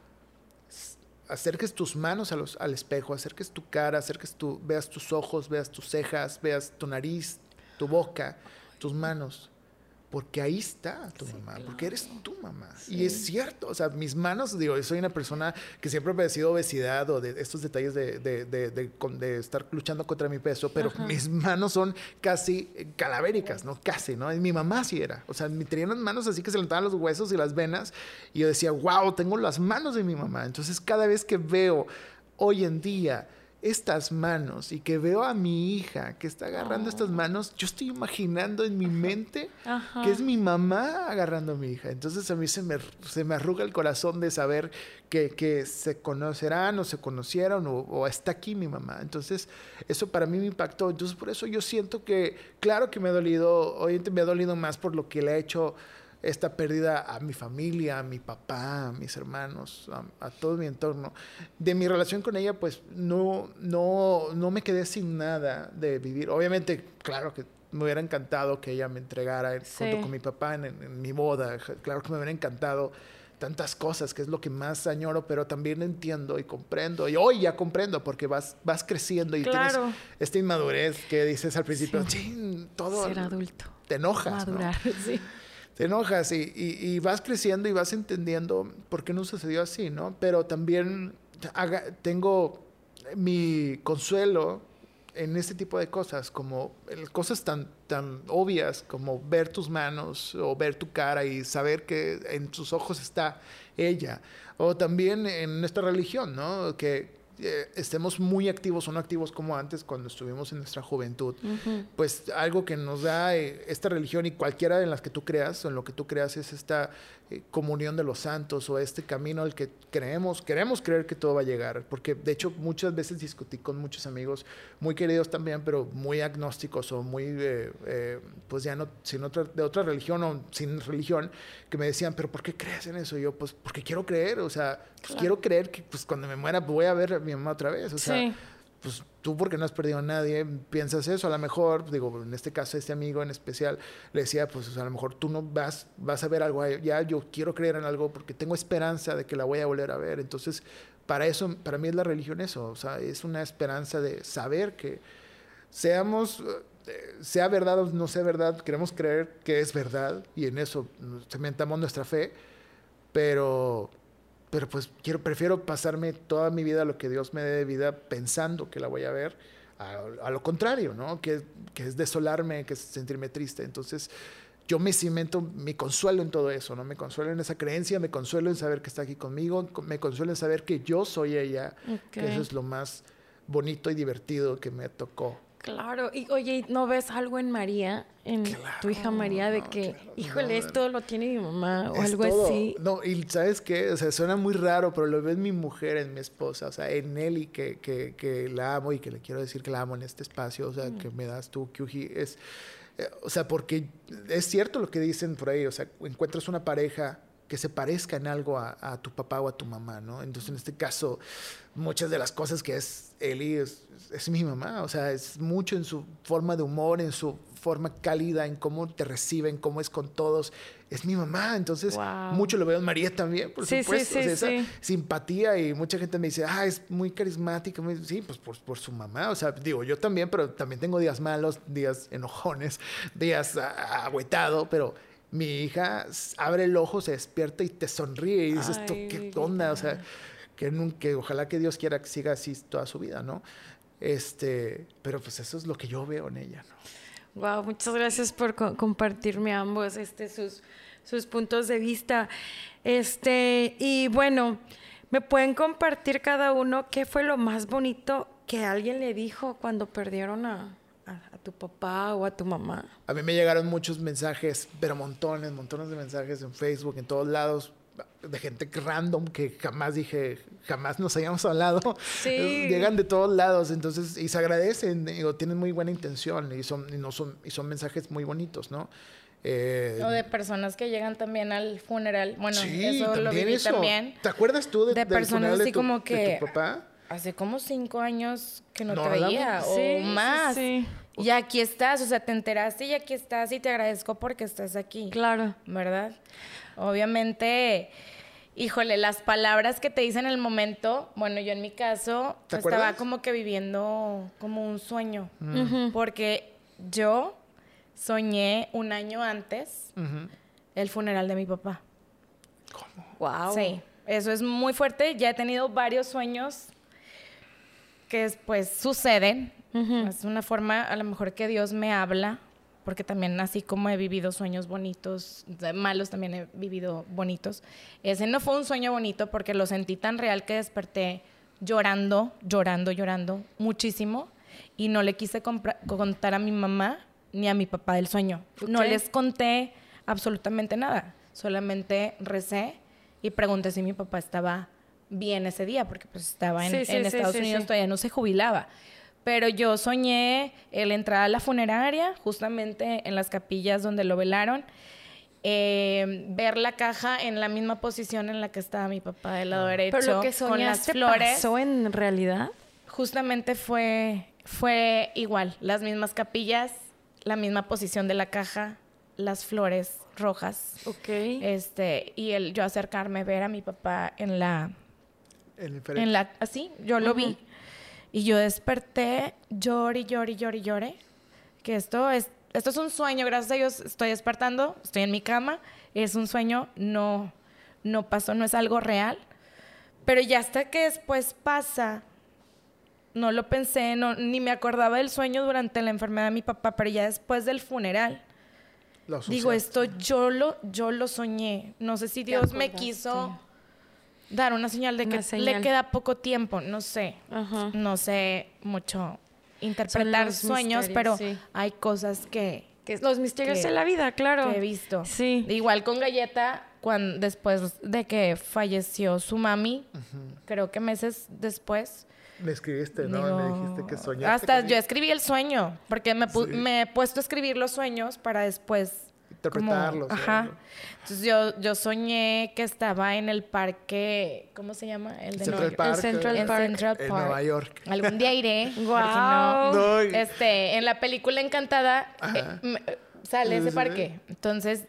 acerques tus manos a los- al espejo, acerques tu cara, acerques tu, veas tus ojos, veas tus cejas, veas tu nariz, tu boca, tus manos. Porque ahí está tu mamá, porque eres tu mamá. Y es cierto, o sea, mis manos, digo, yo soy una persona que siempre ha padecido obesidad o de estos detalles de, de- de- estar luchando contra mi peso, pero mis manos son casi eh, calavéricas, ¿no? Casi, ¿no? Y mi mamá sí era. O sea, me tenían las manos así que se le notaban los huesos y las venas. Y yo decía, wow, tengo las manos de mi mamá. Entonces, cada vez que veo hoy en día estas manos y que veo a mi hija que está agarrando estas manos, yo estoy imaginando en mi mente Ajá. que es mi mamá agarrando a mi hija. Entonces a mí se me, se me arruga el corazón de saber que, que se conocerán o se conocieron o, o está aquí mi mamá. Entonces eso para mí me impactó. Entonces por eso yo siento que, claro que me ha dolido, hoy me ha dolido más por lo que le ha hecho esta pérdida a mi familia, a mi papá, a mis hermanos, a, a todo mi entorno. De mi relación con ella, pues no, no, no me quedé sin nada de vivir. Obviamente, claro que me hubiera encantado que ella me entregara Sí. junto con mi papá en, en- en mi boda. Claro que me hubiera encantado tantas cosas, que es lo que más añoro, pero también entiendo y comprendo. Y hoy ya comprendo porque vas, vas creciendo y tienes esta inmadurez que dices al principio, sí. todo... Ser adulto. Te enojas. Madurar, sí. Te enojas y, vas creciendo y vas entendiendo por qué no sucedió así, ¿no? Pero también tengo mi consuelo en este tipo de cosas, como cosas tan, tan obvias como ver tus manos o ver tu cara y saber que en tus ojos está ella. O también en nuestra religión, ¿no? Que eh, estemos muy activos o no activos como antes cuando estuvimos en nuestra juventud. Pues algo que nos da eh, esta religión y cualquiera de las que tú creas o en lo que tú creas es esta eh, comunión de los santos o este camino al que creemos, queremos creer que todo va a llegar, porque de hecho muchas veces discutí con muchos amigos muy queridos también, pero muy agnósticos o muy, eh, eh, pues ya no, sin otra, de otra religión o sin religión, que me decían, pero ¿por qué crees en eso? Y yo, pues porque quiero creer, o sea, pues quiero creer que pues cuando me muera voy a ver a mi mamá otra vez, o sea, pues tú porque no has perdido a nadie, piensas eso, a lo mejor, digo, en este caso este amigo en especial le decía, pues a lo mejor tú no vas, vas a ver algo, ya yo quiero creer en algo porque tengo esperanza de que la voy a volver a ver, entonces para eso, para mí es la religión eso, o sea, es una esperanza de saber que seamos, eh, sea verdad o no sea verdad, queremos creer que es verdad y en eso cementamos nuestra fe, pero pero pues quiero, prefiero pasarme toda mi vida, lo que Dios me dé de vida, pensando que la voy a ver, a, lo contrario, ¿no? Que, que, es desolarme, que es sentirme triste. Entonces, yo me cimento, me consuelo en todo eso, ¿no? Me consuelo en esa creencia, me consuelo en saber que está aquí conmigo, me consuelo en saber que yo soy ella, que eso es lo más bonito y divertido que me tocó Claro, y oye, ¿no ves algo en María, en tu hija María, de que, híjole, esto lo tiene mi mamá o algo así? No, y ¿sabes qué? O sea, suena muy raro, pero lo ves mi mujer, en mi esposa, o sea, en Nelly, que, que, que la amo y que le quiero decir que la amo en este espacio, o sea, mm. que me das tú, Kyuji, es, eh, o sea, porque es cierto lo que dicen por ahí, o sea, encuentras una pareja que se parezca en algo a, a, tu papá o a tu mamá, ¿no? Entonces, en este caso, muchas de las cosas que es Eli es, es, mi mamá, o sea, es mucho en su forma de humor, en su forma cálida, en cómo te reciben, cómo es con todos. Es mi mamá, entonces mucho lo veo en María también, por supuesto. esa simpatía y mucha gente me dice, ah, es muy carismática. Sí, pues por, por, su mamá, o sea, digo, yo también, pero también tengo días malos, días enojones, días agüetado, pero mi hija abre el ojo, se despierta y te sonríe y dices, ¿qué onda? O sea, que, que ojalá que Dios quiera que siga así toda su vida, ¿no? Este, pero pues eso es lo que yo veo en ella, ¿no? Wow, muchas gracias por compartirme ambos este, sus, sus puntos de vista. Este, y bueno, ¿me pueden compartir cada uno qué fue lo más bonito que alguien le dijo cuando perdieron a, a, tu papá o a tu mamá? A mí me llegaron muchos mensajes, pero montones, montones de mensajes en Facebook, en todos lados, de gente random que jamás dije, jamás nos hayamos hablado. Sí. Llegan de todos lados, entonces, y se agradecen, digo, tienen muy buena intención y son, y no son, y son mensajes muy bonitos, ¿no? Eh, o de personas que llegan también al funeral. Bueno, eso lo viví también. ¿Te acuerdas tú de, de personas así como que papá? Hace como cinco años que no, te veía o más. Sí, Y aquí estás, o sea, te enteraste y aquí estás y te agradezco porque estás aquí. Claro. ¿Verdad? Obviamente, híjole, las palabras que te dicen en el momento, bueno, yo en mi caso estaba como que viviendo como un sueño, mm. porque yo soñé un año antes el funeral de mi papá. ¿Cómo? Wow. Sí, eso es muy fuerte. Ya he tenido varios sueños que pues suceden. Es una forma a lo mejor que Dios me habla, porque también así como he vivido sueños bonitos, malos también he vivido bonitos. Ese no fue un sueño bonito porque lo sentí tan real que desperté llorando, llorando, llorando muchísimo y no le quise contar a mi mamá ni a mi papá del sueño. No les conté absolutamente nada, solamente recé y pregunté si mi papá estaba bien ese día, porque pues estaba en, Estados Unidos, todavía no se jubilaba. Pero yo soñé el entrar a la funeraria, justamente en las capillas donde lo velaron, eh, ver la caja en la misma posición en la que estaba mi papá del lado derecho, Pero lo que con las flores. ¿Pasó en realidad? Justamente fue, fue igual, las mismas capillas, la misma posición de la caja, las flores rojas. Ok. Este, y el yo acercarme, ver a mi papá en la, El en la, así, yo lo vi. Y yo desperté, lloré, lloré, lloré, lloré. Que esto es, esto es un sueño, gracias a Dios estoy despertando, estoy en mi cama, es un sueño, no, no pasó, no es algo real. Pero ya hasta que después pasa, no lo pensé, no, ni me acordaba del sueño durante la enfermedad de mi papá, pero ya después del funeral, Lo digo, esto yo lo, yo lo soñé. No sé si Dios me quiso dar una señal de Una que señal. le queda poco tiempo, no sé. Ajá. No sé mucho interpretar sueños, pero sí. hay cosas que, Que los misterios que- de la vida, claro. que he visto. Sí. Igual con Galleta, cuando, después de que falleció su mami, creo que meses después. Me escribiste, ¿no? digo, me dijiste que soñaste. Hasta yo escribí el sueño, porque me, pu- Sí. me he puesto a escribir los sueños para después como- Interpretarlos, ajá. ¿no? Entonces yo, yo soñé que estaba en el parque, ¿cómo se llama? El de Central Nueva York. Park. Central En Park. Central En Park. Nueva York. Algún día iré. Guau. no- No, este, en la película Encantada eh, eh, sale ese parque. Entonces,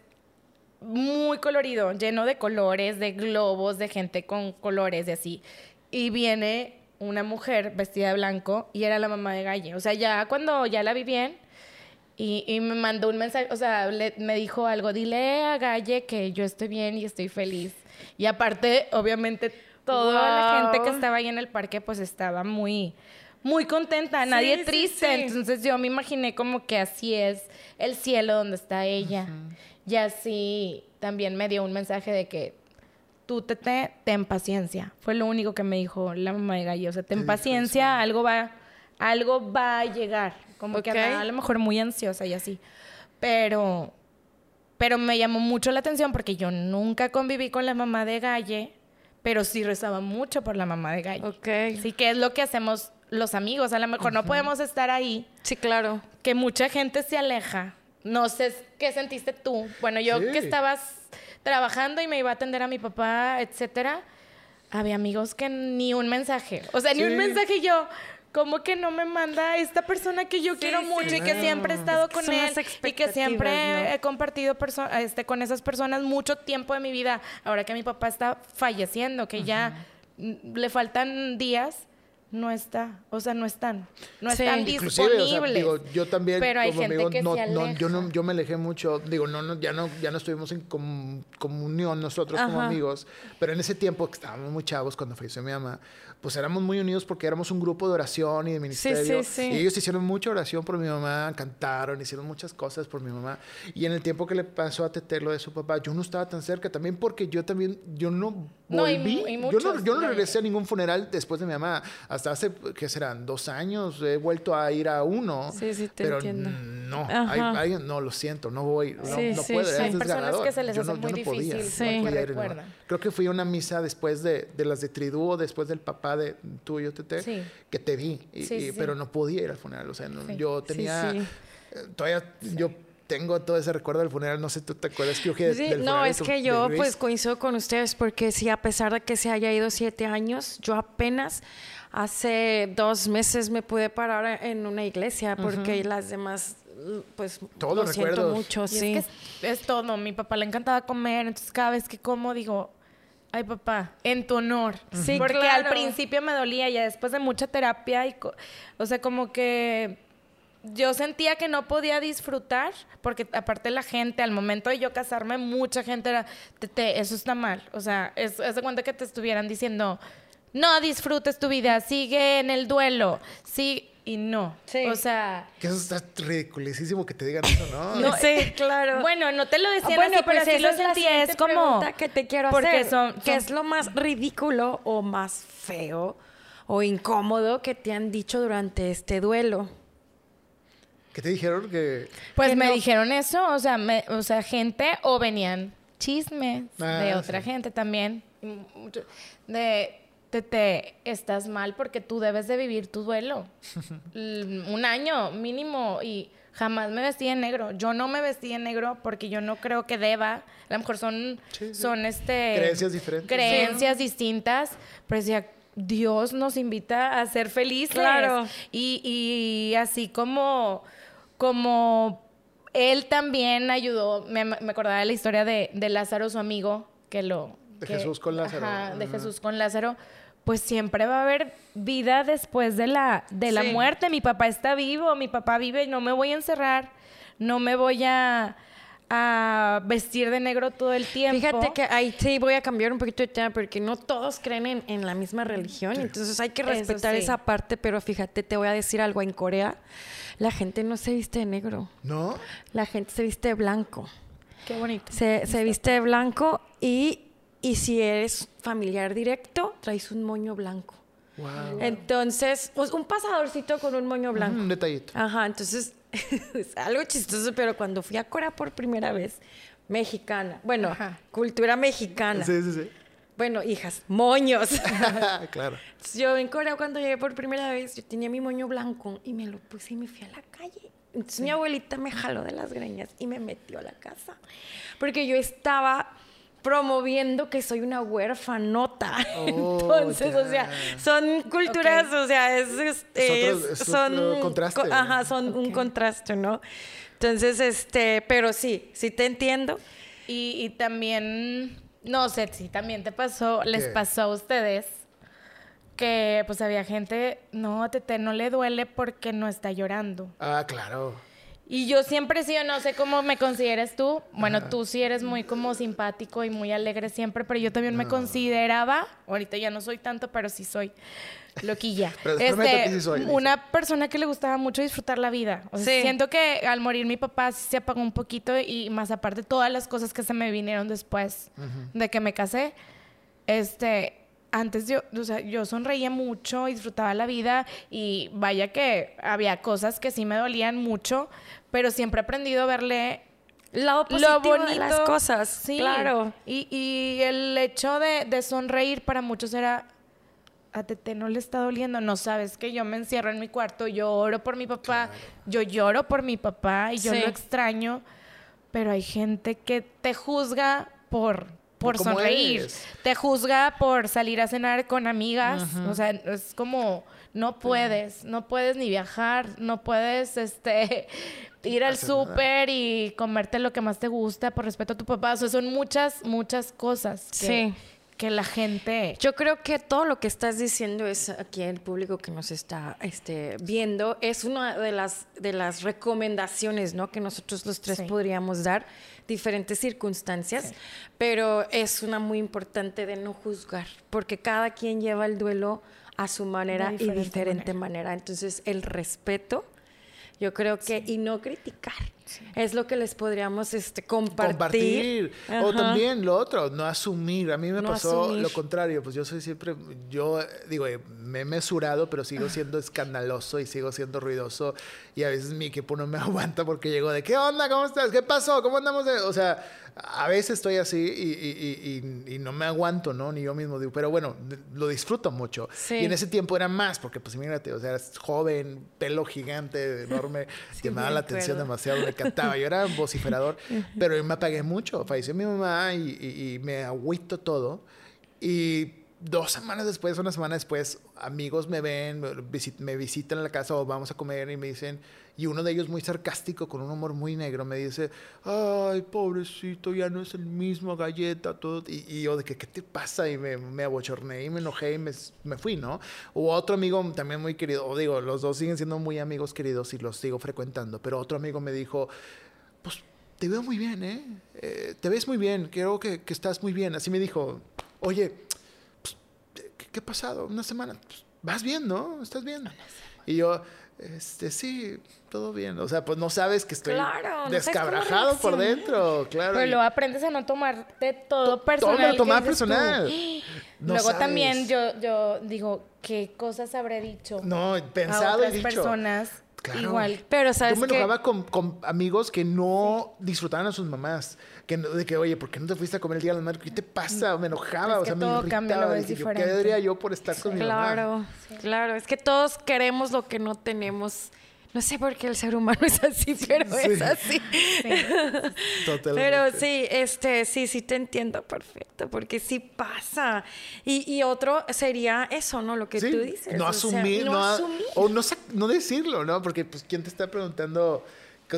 muy colorido, lleno de colores, de globos, de gente con colores y así. Y viene una mujer vestida de blanco y era la mamá de Galle. O sea, ya cuando ya la vi bien y, y me mandó un mensaje, o sea, le- me dijo algo, dile a Galle que yo estoy bien y estoy feliz. Y aparte, obviamente, toda la gente que estaba ahí en el parque pues estaba muy muy contenta, nadie sí, triste. sí. Entonces yo me imaginé como que así es el cielo donde está ella. Y así también me dio un mensaje de que tú, Tete, ten paciencia. Fue lo único que me dijo la mamá de Gallo. O sea, ten paciencia, algo va, algo va a llegar. Como que Ok. andaba a lo mejor muy ansiosa y así. Pero, pero me llamó mucho la atención porque yo nunca conviví con la mamá de Galle, pero sí rezaba mucho por la mamá de Galle. Ok. Sí, que es lo que hacemos los amigos. A lo mejor no podemos estar ahí, Sí, claro. que mucha gente se aleja. No sé qué sentiste tú. Bueno, yo Sí. que estabas trabajando y me iba a atender a mi papá, etcétera, había amigos que ni un mensaje. O sea, ni un Sí. mensaje y yo. ¿Cómo que no me manda esta persona que yo quiero sí, mucho y que siempre he estado Es con él y que siempre ¿no? he compartido este, con esas personas mucho tiempo de mi vida? Ahora que mi papá está falleciendo, que ya le faltan días, no está, o sea, no están, no Sí. están Inclusive, o sea, disponibles. digo, yo también Pero hay como gente amigo, que no, se no, yo no, yo me alejé mucho, digo, no, no, ya no, ya no estuvimos en comun- comunión nosotros como Ajá. amigos, pero en ese tiempo que estábamos muy chavos cuando falleció mi mamá, pues éramos muy unidos porque éramos un grupo de oración y de ministerio. sí, sí. Y ellos hicieron mucha oración por mi mamá, cantaron, hicieron muchas cosas por mi mamá. Y en el tiempo que le pasó a Tete lo de su papá, yo no estaba tan cerca también porque yo también, yo no No, y volví. mu- y yo, muchos, no, yo no no. regresé a ningún funeral después de mi mamá. Hasta hace, ¿qué serán? Dos años he vuelto a ir a uno. Sí, sí, te pero entiendo. no, hay- hay- no, lo siento, no voy, no, Sí, no sí, puedo, sí. Hay personas que se les Yo hace no- yo muy no podía, difícil, no Sí. podía porque ir, no. Creo que fui a una misa después de, de las de Triduo, después del papá de tuyo, Tete, Sí. que te vi, y- Sí, y- pero no podía ir al funeral. O sea, no- Sí. yo tenía, sí. eh, todavía, yo tengo todo ese recuerdo del funeral, no sé, ¿tú te acuerdas que yo Sí, del no, es que yo pues coincido con ustedes porque sí, a pesar de que se haya ido siete años, yo apenas hace dos meses me pude parar en una iglesia porque las demás pues Todos lo los siento recuerdos. mucho, Y sí. es que es, es todo. Mi papá le encantaba comer, entonces cada vez que como digo, ay papá, en tu honor. Sí, Porque claro. al principio me dolía, ya después de mucha terapia y, co- o sea, como que yo sentía que no podía disfrutar, porque aparte la gente, al momento de yo casarme, mucha gente era, "Tete, eso está mal. O sea, es, haz de cuenta que te estuvieran diciendo, no disfrutes tu vida, sigue en el duelo, sí, y no. Sí. O sea, Que eso está ridiculísimo que te digan eso, ¿no? No, sí, claro. bueno, no te lo decían bueno, así, pero sí lo esa es como. pregunta que te quiero porque hacer. son- ¿Qué son- es lo más ridículo o más feo o incómodo que te han dicho durante este duelo? ¿Qué te dijeron que Pues que me no- dijeron eso, o sea, me- o sea, gente o venían chismes Ah, de otra sí. gente también. De, te, te, estás mal porque tú debes de vivir tu duelo. L- Un año mínimo y jamás me vestí en negro. Yo no me vestí en negro porque yo no creo que deba. A lo mejor son, Sí, sí. son este... Creencias diferentes. Creencias distintas, pero decía, Dios nos invita a ser felices. Claro. Y, y así como, como él también ayudó, me, me acordaba de la historia de, de Lázaro, su amigo, que lo... De que- Jesús con Lázaro. Ajá, de. Jesús con Lázaro. Pues siempre va a haber vida después de la, de la Sí. muerte. Mi papá está vivo, mi papá vive, no me voy a encerrar, no me voy a, a vestir de negro todo el tiempo. Fíjate que ahí sí voy a cambiar un poquito de tema porque no todos creen en, en la misma religión, entonces hay que respetar sí. esa parte, pero fíjate, te voy a decir algo, en Corea la gente no se viste de negro, ¿No? la gente se viste de blanco, Qué bonito. se, se viste de blanco y, y si eres familiar directo, traes un moño blanco. Wow. Entonces, pues un pasadorcito con un moño blanco. Un detallito. Ajá, entonces es algo chistoso, pero cuando fui a Corea por primera vez, mexicana, bueno, Ajá. cultura mexicana. Sí, sí, sí. Bueno, hijas, moños. claro. Entonces, yo en Corea cuando llegué por primera vez, yo tenía mi moño blanco y me lo puse y me fui a la calle. Entonces mi abuelita me jaló de las greñas y me metió a la casa. Porque yo estaba promoviendo que soy una huérfanota. Oh, Entonces, o sea, son culturas, o sea, es, es- Es otro- es- es son otro contraste. co- ajá, son un contraste, ¿no? Entonces, este, pero sí, sí te entiendo. Y, y también, no sé si también te pasó, les pasó a ustedes que pues había gente, no, Tete, no le duele porque no está llorando. Ah, claro. Y yo siempre he sido, no sé cómo me consideres tú, bueno, tú sí eres muy como simpático y muy alegre siempre, pero yo también me consideraba, ahorita ya no soy tanto, pero sí soy loquilla. Este, Pero prometo que sí soy, dice. una persona que le gustaba mucho disfrutar la vida. O sea, Sí. siento que al morir mi papá sí se apagó un poquito y más aparte todas las cosas que se me vinieron después de que me casé. Este, antes yo, o sea, yo sonreía mucho y disfrutaba la vida y vaya que había cosas que sí me dolían mucho, pero siempre he aprendido a verle Lado lo positivo bonito de las cosas. Sí, Claro. Y, y el hecho de, de sonreír para muchos era, a Tete no le está doliendo, no sabes que yo me encierro en mi cuarto, yo oro por mi papá, yo lloro por mi papá y yo Sí. lo extraño, pero hay gente que te juzga por, por sonreír, eres. te juzga por salir a cenar con amigas, o sea, es como no puedes, no puedes ni viajar, no puedes este ir al súper y comerte lo que más te gusta por respeto a tu papá, o sea, son muchas muchas cosas que, Sí. Que la gente Yo creo que todo lo que estás diciendo es aquí el público que nos está este, viendo es una de las de las recomendaciones, ¿no? Que nosotros los tres Sí. podríamos dar diferentes circunstancias, pero es una muy importante de no juzgar, porque cada quien lleva el duelo a su manera De y diferente diferente manera. Entonces, el respeto, yo creo que y no criticar es lo que les podríamos este compartir. Compartir. O también lo otro, no asumir. A mí me No pasó asumir. lo contrario. Pues yo soy siempre, yo eh, digo, eh, me he mesurado, pero sigo siendo escandaloso y sigo siendo ruidoso. Y a veces mi equipo no me aguanta porque llego de, ¿qué onda? ¿Cómo estás? ¿Qué pasó? ¿Cómo andamos? de-?" O sea, a veces estoy así y, y- y- y- y no me aguanto, ¿no? Ni yo mismo digo, pero bueno, lo disfruto mucho. Sí. Y en ese tiempo era más, porque pues imagínate, o sea, eras joven, pelo gigante, enorme, llamaba la atención demasiado, me encantaba. Yo era vociferador, pero yo me apagué mucho. Falleció mi mamá y- y me agüito todo. Y dos semanas después, una semana después, amigos me ven, me visi- me visitan en la casa o vamos a comer y me dicen, y uno de ellos muy sarcástico, con un humor muy negro, me dice, ay, pobrecito, ya no es el mismo galleta, todo. Y, y yo de que, ¿qué te pasa? Y me, me abochorné y me enojé y me, me fui, ¿no? O otro amigo también muy querido, o digo, los dos siguen siendo muy amigos queridos y los sigo frecuentando, pero otro amigo me dijo, pues te veo muy bien, ¿eh? Eh, te ves muy bien, creo que, que estás muy bien. Así me dijo, oye, ¿qué, ha pasado? Una semana, pues, vas bien, ¿no? ¿Estás bien? Y yo, este, sí, todo bien. O sea, pues no sabes que estoy Claro, no descabrajado por dentro, claro. Pero luego aprendes a no tomarte todo To- personal. todo que tú. personal. No luego sabes. también yo, yo digo, ¿qué cosas habré dicho No, a pensado otras y dicho. personas? Claro. Igual. Pero sabes Yo me que enojaba con, con amigos que no disfrutaban a sus mamás. Que, no- de que, oye, ¿por qué no te fuiste a comer el día de la madre? ¿Qué te pasa? Me enojaba, Es o sea, me todo irritaba. cambia, lo ves Dije yo, ¿Qué debería yo por estar con mi mamá? Claro, claro. Es que todos queremos lo que no tenemos. No sé por qué el ser humano es así, pero es Sí. así. Totalmente. Pero sí, este, sí, sí te entiendo perfecto, porque sí pasa. Y, y otro sería eso, ¿no? Lo que Sí, tú dices. No o sea, asumir, no no, a- asumir. o no, no decirlo, ¿no? Porque, pues, ¿quién te está preguntando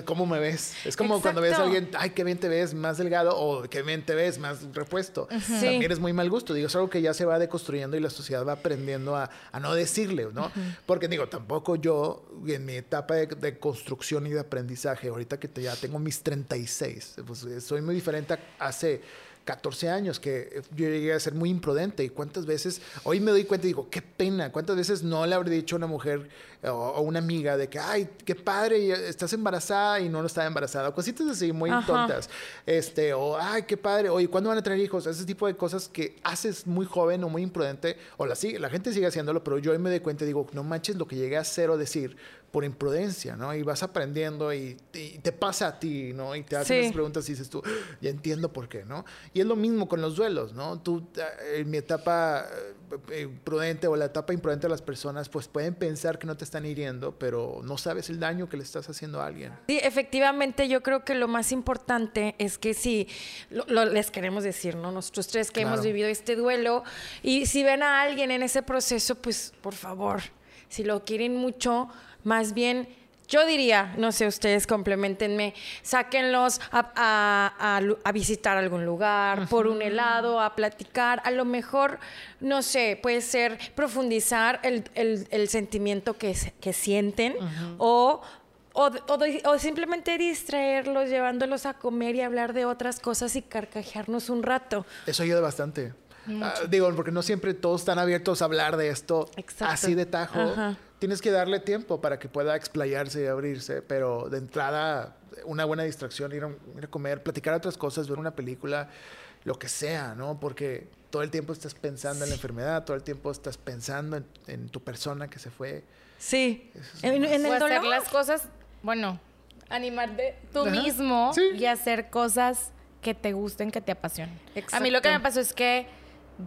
cómo me ves. Es como cuando ves a alguien, ay, qué bien te ves, más delgado, o qué bien te ves, más repuesto. También es muy mal gusto. Digo, es algo que ya se va deconstruyendo y la sociedad va aprendiendo a, a no decirle, ¿no? Porque digo, tampoco yo, en mi etapa de, de construcción y de aprendizaje, ahorita que ya tengo mis 36, pues soy muy diferente a hace 14 años que yo llegué a ser muy imprudente. Y cuántas veces, hoy me doy cuenta y digo, qué pena, cuántas veces no le habré dicho a una mujer o a una amiga de que, ay, qué padre, y estás embarazada y no no estaba embarazada, o cositas así muy Ajá. tontas, este, o ay, qué padre, oye, ¿cuándo van a tener hijos? Ese tipo de cosas que haces muy joven o muy imprudente, o la, la gente sigue haciéndolo, pero yo hoy me doy cuenta y digo, no manches lo que llegué a hacer o decir por imprudencia, ¿no? Y vas aprendiendo y, y te pasa a ti, ¿no? Y te hacen Sí. esas preguntas y dices tú, ya entiendo por qué, ¿no? Y es lo mismo con los duelos, ¿no? Tú, eh, en mi etapa eh, eh, prudente o la etapa imprudente de las personas, pues pueden pensar que no te están hiriendo, pero no sabes el daño que le estás haciendo a alguien. Sí, efectivamente, yo creo que lo más importante es que si lo, lo- les queremos decir, ¿no? Nosotros tres que hemos Claro. vivido este duelo, y si ven a alguien en ese proceso, pues por favor, si lo quieren mucho, más bien. Yo diría, no sé, ustedes complementenme, sáquenlos a, a- a visitar algún lugar, por un helado, a platicar. A lo mejor, no sé, puede ser profundizar el, el- el sentimiento que, que sienten o o, o o simplemente distraerlos, llevándolos a comer y hablar de otras cosas y carcajearnos un rato. Eso ayuda bastante. Ah, digo, porque no siempre todos están abiertos a hablar de esto Exacto. así de tajo. Ajá. Tienes que darle tiempo para que pueda explayarse y abrirse, pero de entrada, una buena distracción, ir a, ir a comer, platicar otras cosas, ver una película, lo que sea, ¿no? Porque todo el tiempo estás pensando en la enfermedad, todo el tiempo estás pensando en, en tu persona que se fue. Sí. En, en el hacer dolor. las cosas, bueno, animarte tú Ajá. mismo Sí. y hacer cosas que te gusten, que te apasionen. A mí lo que me pasó es que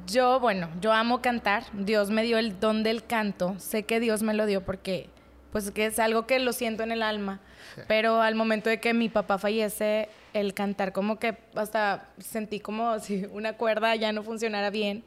yo, bueno, yo amo cantar. Dios me dio el don del canto. Sé que Dios me lo dio porque, pues, que es algo que lo siento en el alma. Pero al momento de que mi papá fallece, el cantar como que hasta sentí como si una cuerda ya no funcionara bien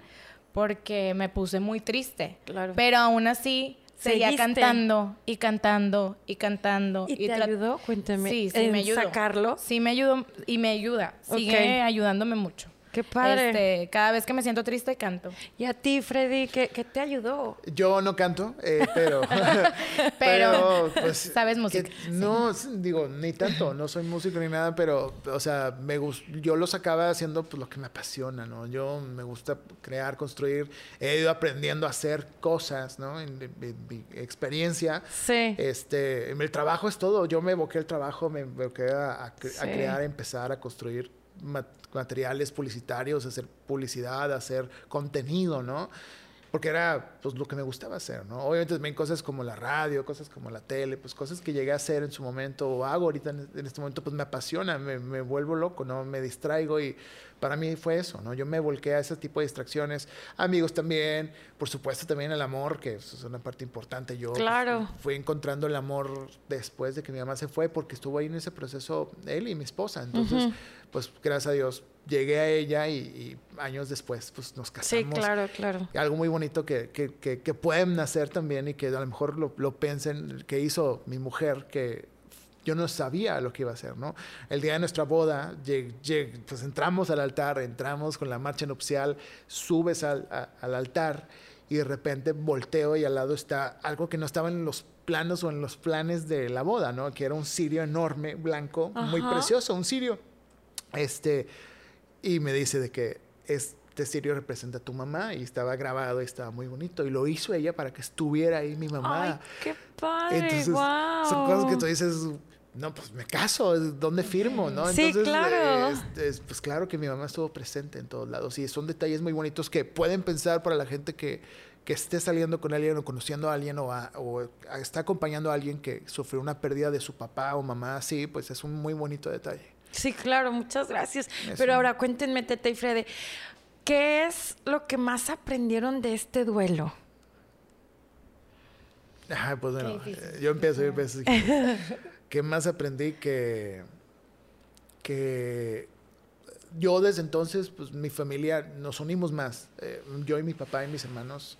porque me puse muy triste. Claro. Pero aún así seguía Seguiste. cantando y cantando y cantando. ¿Y te ayudó? Cuéntame, Sí, sí, en me ayudó. sacarlo. Sí, me ayudó y me ayuda. Sigue ayudándome mucho. Qué padre. Este, cada vez que me siento triste, canto. Y a ti, Freddy, ¿qué, qué te ayudó? Yo no canto, eh, pero, Pero pues, sabes que- música, No, digo, ni tanto, no soy músico ni nada, pero, o sea, me gus- yo lo sacaba haciendo pues, lo que me apasiona, ¿no? Yo me gusta crear, construir, he ido aprendiendo a hacer cosas, ¿no? En, en- en mi experiencia. Sí. Este, el trabajo es todo. Yo me evoqué al trabajo, me evoqué a, a cre- a crear, a empezar a construir materiales publicitarios, hacer publicidad, hacer contenido, ¿no? Porque era pues lo que me gustaba hacer, ¿no? Obviamente también cosas como la radio, cosas como la tele, pues cosas que llegué a hacer en su momento o hago ahorita en este momento, pues me apasiona, me, me vuelvo loco, ¿no? Me distraigo y para mí fue eso, ¿no? Yo me volqué a ese tipo de distracciones, amigos también, por supuesto también el amor, que eso es una parte importante. Yo pues, fui encontrando el amor después de que mi mamá se fue, porque estuvo ahí en ese proceso él y mi esposa. Entonces, pues gracias a Dios llegué a ella y, y años después pues nos casamos. Sí, claro, claro. Algo muy bonito que, que, que, que pueden hacer también y que a lo mejor lo, lo piensen, que hizo mi mujer, que yo no sabía lo que iba a hacer, ¿no? El día de nuestra boda, pues entramos al altar, entramos con la marcha nupcial, subes al, a- al altar y de repente volteo y al lado está algo que no estaba en los planos o en los planes de la boda, ¿no? Que era un cirio enorme, blanco, muy Ajá. precioso, un cirio. Este, y me dice de que este cirio representa a tu mamá y estaba grabado y estaba muy bonito. Y lo hizo ella para que estuviera ahí mi mamá. Ay, qué padre, Entonces, wow. son cosas que tú dices, no, pues me caso, ¿dónde firmo? ¿no? Sí, Entonces, claro. eh, es- es- pues claro que mi mamá estuvo presente en todos lados y son detalles muy bonitos que pueden pensar para la gente que, que esté saliendo con alguien o conociendo a alguien o, a- o a- está acompañando a alguien que sufrió una pérdida de su papá o mamá, sí, pues es un muy bonito detalle. Sí, claro, muchas gracias. Eso. Pero ahora cuéntenme, Tete y Freddy, ¿qué es lo que más aprendieron de este duelo? Ajá, pues bueno, eh, yo empiezo, yo empiezo. ¿Qué más aprendí que, que yo desde entonces, pues mi familia, nos unimos más. Eh, yo y mi papá y mis hermanos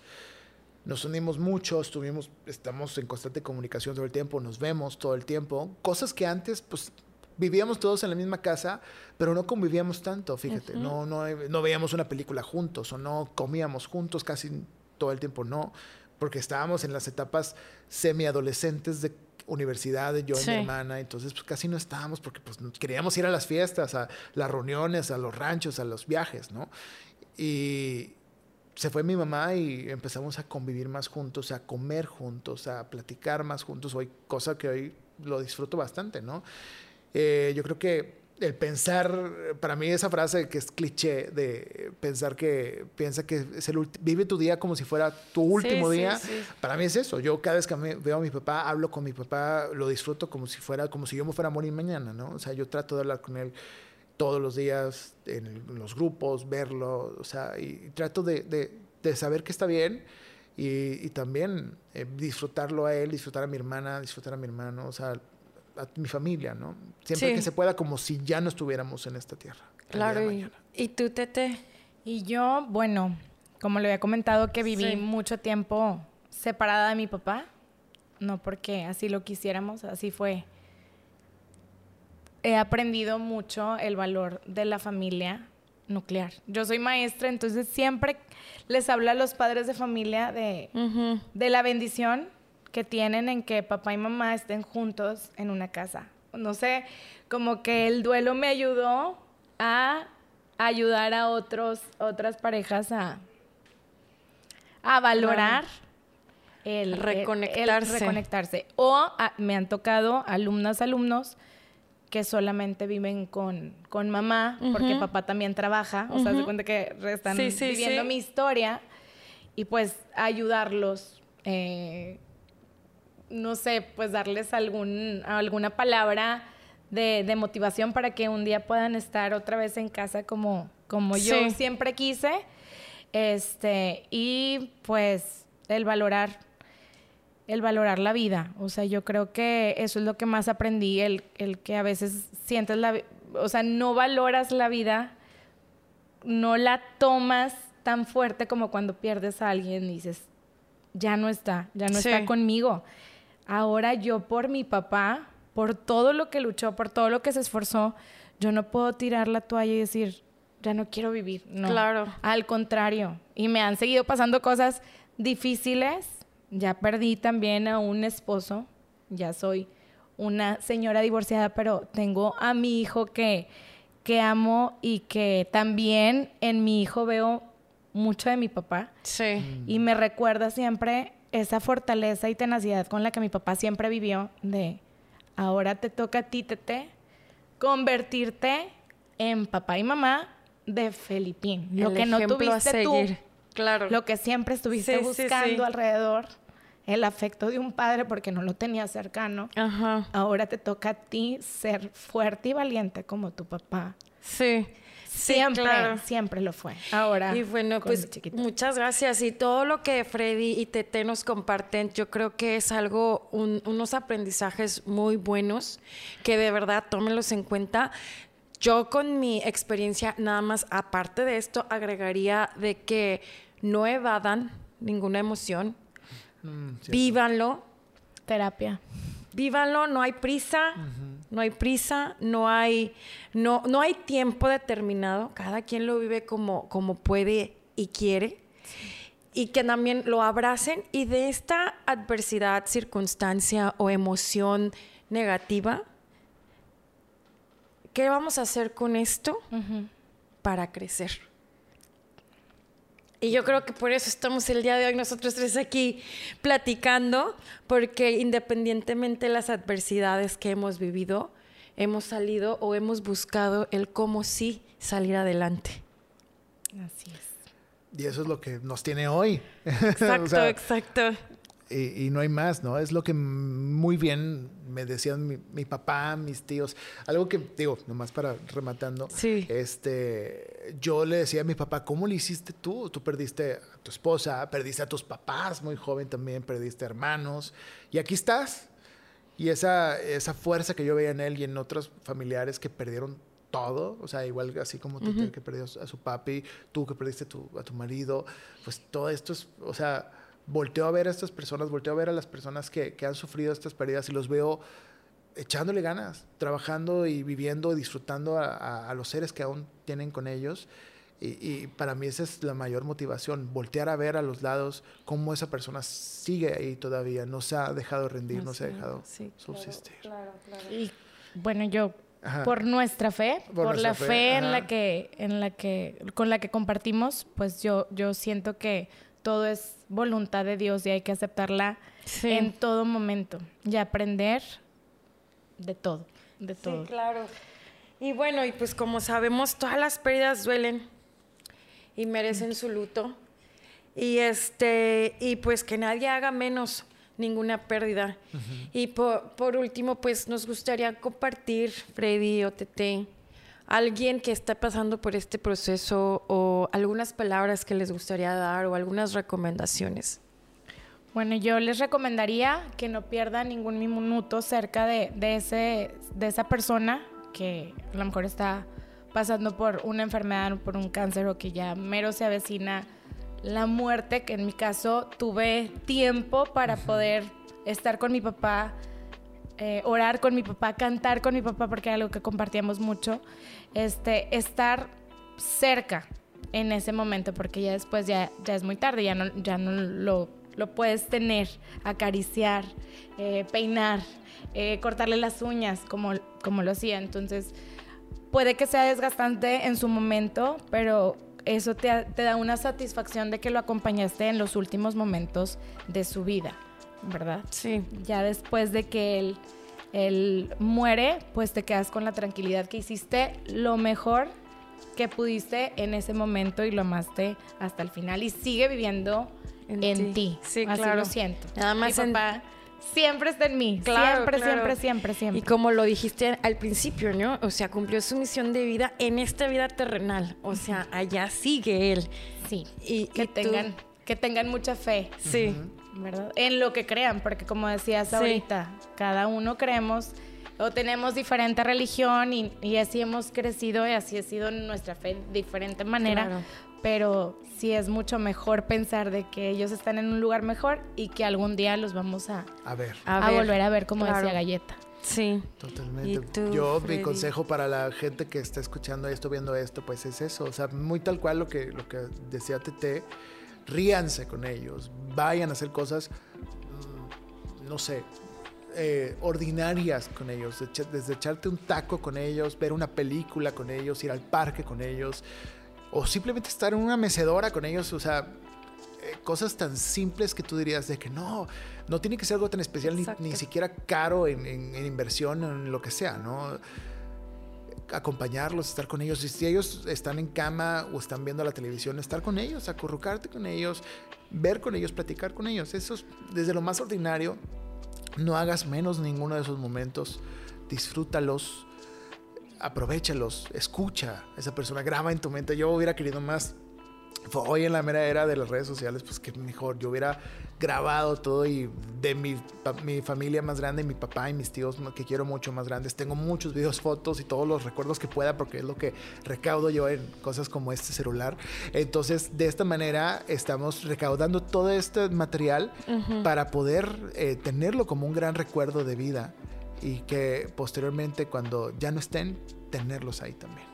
nos unimos mucho, estuvimos, estamos en constante comunicación todo el tiempo, nos vemos todo el tiempo, cosas que antes, pues, vivíamos todos en la misma casa, pero no convivíamos tanto, fíjate, no, no, no veíamos una película juntos o no comíamos juntos casi todo el tiempo, no, porque estábamos en las etapas semiadolescentes de universidad, yo y mi hermana, entonces pues casi no estábamos porque pues queríamos ir a las fiestas, a las reuniones, a los ranchos, a los viajes, ¿no? Y, se fue mi mamá y empezamos a convivir más juntos, a comer juntos, a platicar más juntos, hoy, cosa que hoy lo disfruto bastante, ¿no? Eh, yo creo que el pensar, para mí esa frase que es cliché de pensar que piensa que es el vive tu día como si fuera tu último día, para mí es eso. Yo cada vez que veo a mi papá, hablo con mi papá, lo disfruto como si fuera, como si yo me fuera a morir mañana, ¿no? O sea, yo trato de hablar con él todos los días en, los grupos, verlo, o sea, y, trato de, de, saber que está bien y, también eh, disfrutarlo a él, disfrutar a mi hermana, disfrutar a mi hermano, o sea, a mi familia, ¿no? Siempre que se pueda, como si ya no estuviéramos en esta tierra. Claro. Y, y, tú, Tete? Y yo, bueno, como le había comentado, que viví mucho tiempo separada de mi papá, no porque así lo quisiéramos, así fue he aprendido mucho el valor de la familia nuclear. Yo soy maestra, entonces siempre les hablo a los padres de familia de, de la bendición que tienen en que papá y mamá estén juntos en una casa. No sé, como que el duelo me ayudó a ayudar a otros, otras parejas a, a valorar el, reconectarse. reconectarse. O me han tocado alumnas, alumnos que solamente viven con, con mamá, porque papá también trabaja, o sea, se cuenta que están viviendo mi historia, y pues ayudarlos, eh, no sé, pues darles algún, alguna palabra de, motivación para que un día puedan estar otra vez en casa como, como yo siempre quise, este, y pues el valorar el valorar la vida. O sea, yo creo que eso es lo que más aprendí, el, el que a veces sientes la... O sea, no valoras la vida, no la tomas tan fuerte como cuando pierdes a alguien y dices, ya no está, ya no está conmigo. Ahora yo por mi papá, por todo lo que luchó, por todo lo que se esforzó, yo no puedo tirar la toalla y decir, ya no quiero vivir. No. Claro. Al contrario. Y me han seguido pasando cosas difíciles ya perdí también a un esposo, ya soy una señora divorciada, pero tengo a mi hijo que, que amo y que también en mi hijo veo mucho de mi papá. Sí. Y me recuerda siempre esa fortaleza y tenacidad con la que mi papá siempre vivió de ahora te toca a ti, Tete, convertirte en papá y mamá de Felipín. Lo que no tuviste tú. Claro. Lo que siempre estuviste buscando alrededor el afecto de un padre porque no lo tenía cercano. Ahora te toca a ti ser fuerte y valiente como tu papá. Sí. Siempre, siempre lo fue. Ahora. Y bueno, pues muchas gracias. Y todo lo que Freddy y Tete nos comparten, yo creo que es algo, unos aprendizajes muy buenos que de verdad tómenlos en cuenta. Yo con mi experiencia, nada más aparte de esto, agregaría de que no evadan ninguna emoción, Mm, Vívanlo. Terapia. Vívanlo, no hay prisa, no hay prisa, no hay, no, no hay tiempo determinado, cada quien lo vive como, como puede y quiere. Y que también lo abracen y de esta adversidad, circunstancia o emoción negativa, ¿qué vamos a hacer con esto para crecer? Y yo creo que por eso estamos el día de hoy nosotros tres aquí platicando, porque independientemente de las adversidades que hemos vivido, hemos salido o hemos buscado el cómo sí salir adelante. Así es. Y eso es lo que nos tiene hoy. Exacto, exacto y, no hay más, ¿no? Es lo que muy bien me decían mi, papá, mis tíos. Algo que, digo, nomás para rematando. Sí. Este, yo le decía a mi papá, ¿cómo lo hiciste tú? Tú perdiste a tu esposa, perdiste a tus papás, muy joven también, perdiste hermanos. Y aquí estás. Y esa, esa fuerza que yo veía en él y en otros familiares que perdieron todo, o sea, igual así como tú que perdió a su papi, tú que perdiste a tu marido, pues todo esto es, o sea, volteo a ver a estas personas, volteo a ver a las personas que, que han sufrido estas pérdidas y los veo echándole ganas, trabajando y viviendo, disfrutando a, a, a los seres que aún tienen con ellos. Y, y, para mí esa es la mayor motivación, voltear a ver a los lados cómo esa persona sigue ahí todavía, no se ha dejado rendir, no, no se ha dejado sí, subsistir. Claro, claro, claro. Y bueno, yo Ajá. por nuestra fe, por, por la fe, fe en la que en la que con la que compartimos, pues yo yo siento que todo es voluntad de Dios y hay que aceptarla sí. en todo momento y aprender de todo, de todo. Sí, claro. Y bueno, y pues como sabemos, todas las pérdidas duelen y merecen su luto. Y este, y pues que nadie haga menos ninguna pérdida. Uh -huh. Y por, por, último, pues nos gustaría compartir, Freddy o Tete, alguien que está pasando por este proceso o algunas palabras que les gustaría dar o algunas recomendaciones. Bueno, yo les recomendaría que no pierdan ningún minuto cerca de, de, ese, de esa persona que a lo mejor está pasando por una enfermedad, por un cáncer o que ya mero se avecina la muerte, que en mi caso tuve tiempo para poder estar con mi papá, eh, orar con mi papá, cantar con mi papá, porque era algo que compartíamos mucho, este, estar cerca en ese momento, porque ya después ya, es muy tarde, ya no, ya no lo, lo puedes tener, acariciar, eh, peinar, eh, cortarle las uñas, como, como lo hacía. Entonces, puede que sea desgastante en su momento, pero eso te, te, da una satisfacción de que lo acompañaste en los últimos momentos de su vida, ¿verdad? Sí. Ya después de que él, él muere, pues te quedas con la tranquilidad que hiciste lo mejor que pudiste en ese momento y lo amaste hasta el final y sigue viviendo en, en ti. Sí, Así claro. lo siento. Nada más Mi papá, en siempre está en mí. Claro, siempre, claro. siempre, siempre, siempre. Y como lo dijiste al principio, ¿no? O sea, cumplió su misión de vida en esta vida terrenal. O sea, allá sigue él. Sí. Y que y tú- tengan, que tengan mucha fe, Sí. ¿Verdad? En lo que crean, porque como decías Sí. ahorita, cada uno creemos o tenemos diferente religión y, y así hemos crecido y así ha sido nuestra fe de diferente manera. Claro. Pero sí es mucho mejor pensar de que ellos están en un lugar mejor y que algún día los vamos a, A ver. a ver, volver a ver, como claro. decía Galleta. Sí. Totalmente. ¿Y tú, Yo, Freddy? mi consejo para la gente que está escuchando esto, viendo esto, pues es eso. O sea, muy tal cual lo que, lo que decía Tete. Ríanse con ellos. Vayan a hacer cosas, mm, no sé, eh, ordinarias con ellos. Desde echarte un taco con ellos, ver una película con ellos, ir al parque con ellos. O simplemente estar en una mecedora con ellos. O sea, eh, cosas tan simples que tú dirías de que no, no tiene que ser algo tan especial ni, ni siquiera caro en, en- en inversión, en lo que sea, ¿no? Acompañarlos, estar con ellos. Y si ellos están en cama o están viendo la televisión, estar con ellos, acurrucarte con ellos, ver con ellos, platicar con ellos. Eso es desde lo más ordinario. No hagas menos ninguno de esos momentos. Disfrútalos, aprovechalos, escucha a esa persona, graba en tu mente. Yo hubiera querido más fue hoy en la mera era de las redes sociales, pues que mejor yo hubiera grabado todo y de mi, pa- mi familia más grande, mi papá y mis tíos que quiero mucho más grandes. Tengo muchos videos, fotos y todos los recuerdos que pueda porque es lo que recaudo yo en cosas como este celular. Entonces, de esta manera estamos recaudando todo este material para poder eh, tenerlo como un gran recuerdo de vida y que posteriormente cuando ya no estén, tenerlos ahí también.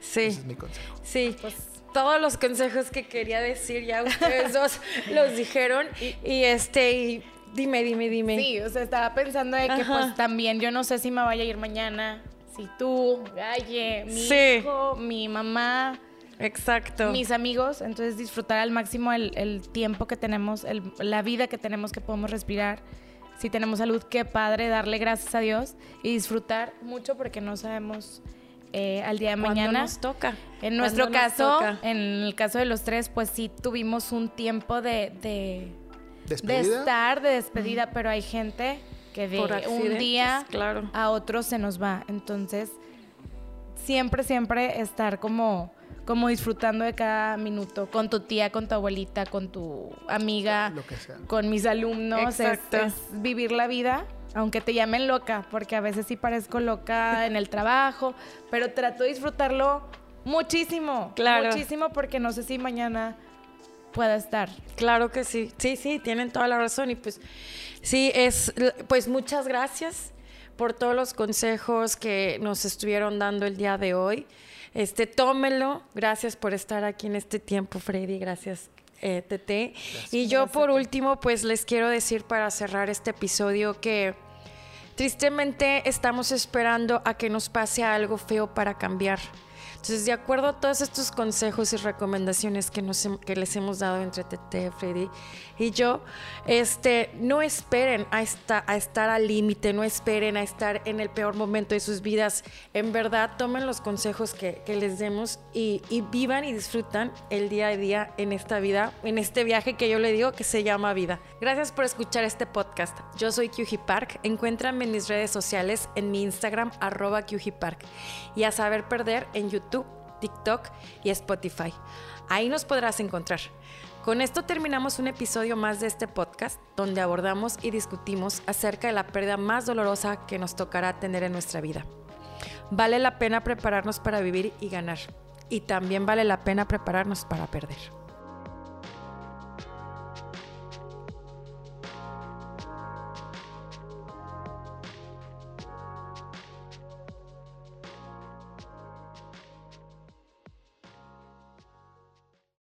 Sí. Ese es mi consejo. Sí. Pues Todos los consejos que quería decir ya ustedes dos los dijeron. Y, este, y dime, dime, dime. Sí, o sea, estaba pensando de que Ajá. pues también yo no sé si me vaya a ir mañana, si tú, Galle, mi Sí. hijo, mi mamá, Exacto. mis amigos, entonces disfrutar al máximo el, el tiempo que tenemos, el- la vida que tenemos que podemos respirar. Si tenemos salud, qué padre, darle gracias a Dios y disfrutar mucho porque no sabemos eh, al día de ¿Cuándo mañana. nos toca? En nuestro ¿Cuándo nos caso, toca? en el caso de los tres, pues sí tuvimos un tiempo de, de, estar de despedida, pero hay gente que de un día claro. a otro se nos va. Entonces, siempre, siempre estar como, como disfrutando de cada minuto con tu tía, con tu abuelita, con tu amiga, Lo que sea. con mis alumnos. Es vivir la vida. Aunque te llamen loca, porque a veces sí parezco loca en el trabajo, pero trato de disfrutarlo muchísimo. Claro. Muchísimo porque no sé si mañana pueda estar. Claro que sí, sí, sí, tienen toda la razón y pues sí, es, pues muchas gracias por todos los consejos que nos estuvieron dando el día de hoy. Este, tómelo. Gracias por estar aquí en este tiempo, Freddy. Gracias, eh, Tete. Y yo por último, pues les quiero decir para cerrar este episodio que tristemente estamos esperando a que nos pase algo feo para cambiar. Entonces, de acuerdo a todos estos consejos y recomendaciones que, nos, que les hemos dado entre Tete, Freddy y yo, este, no esperen a, esta, a estar al límite, no esperen a estar en el peor momento de sus vidas. En verdad, tomen los consejos que, que les demos y, y, vivan y disfrutan el día a día en esta vida, en este viaje que yo le digo que se llama vida. Gracias por escuchar este podcast. Yo soy QG Park. Encuéntrame en mis redes sociales, en mi Instagram, arroba QG Park. Y a saber perder en YouTube TikTok y Spotify. Ahí nos podrás encontrar. Con esto terminamos un episodio más de este podcast donde abordamos y discutimos acerca de la pérdida más dolorosa que nos tocará tener en nuestra vida. Vale la pena prepararnos para vivir y ganar. Y también vale la pena prepararnos para perder.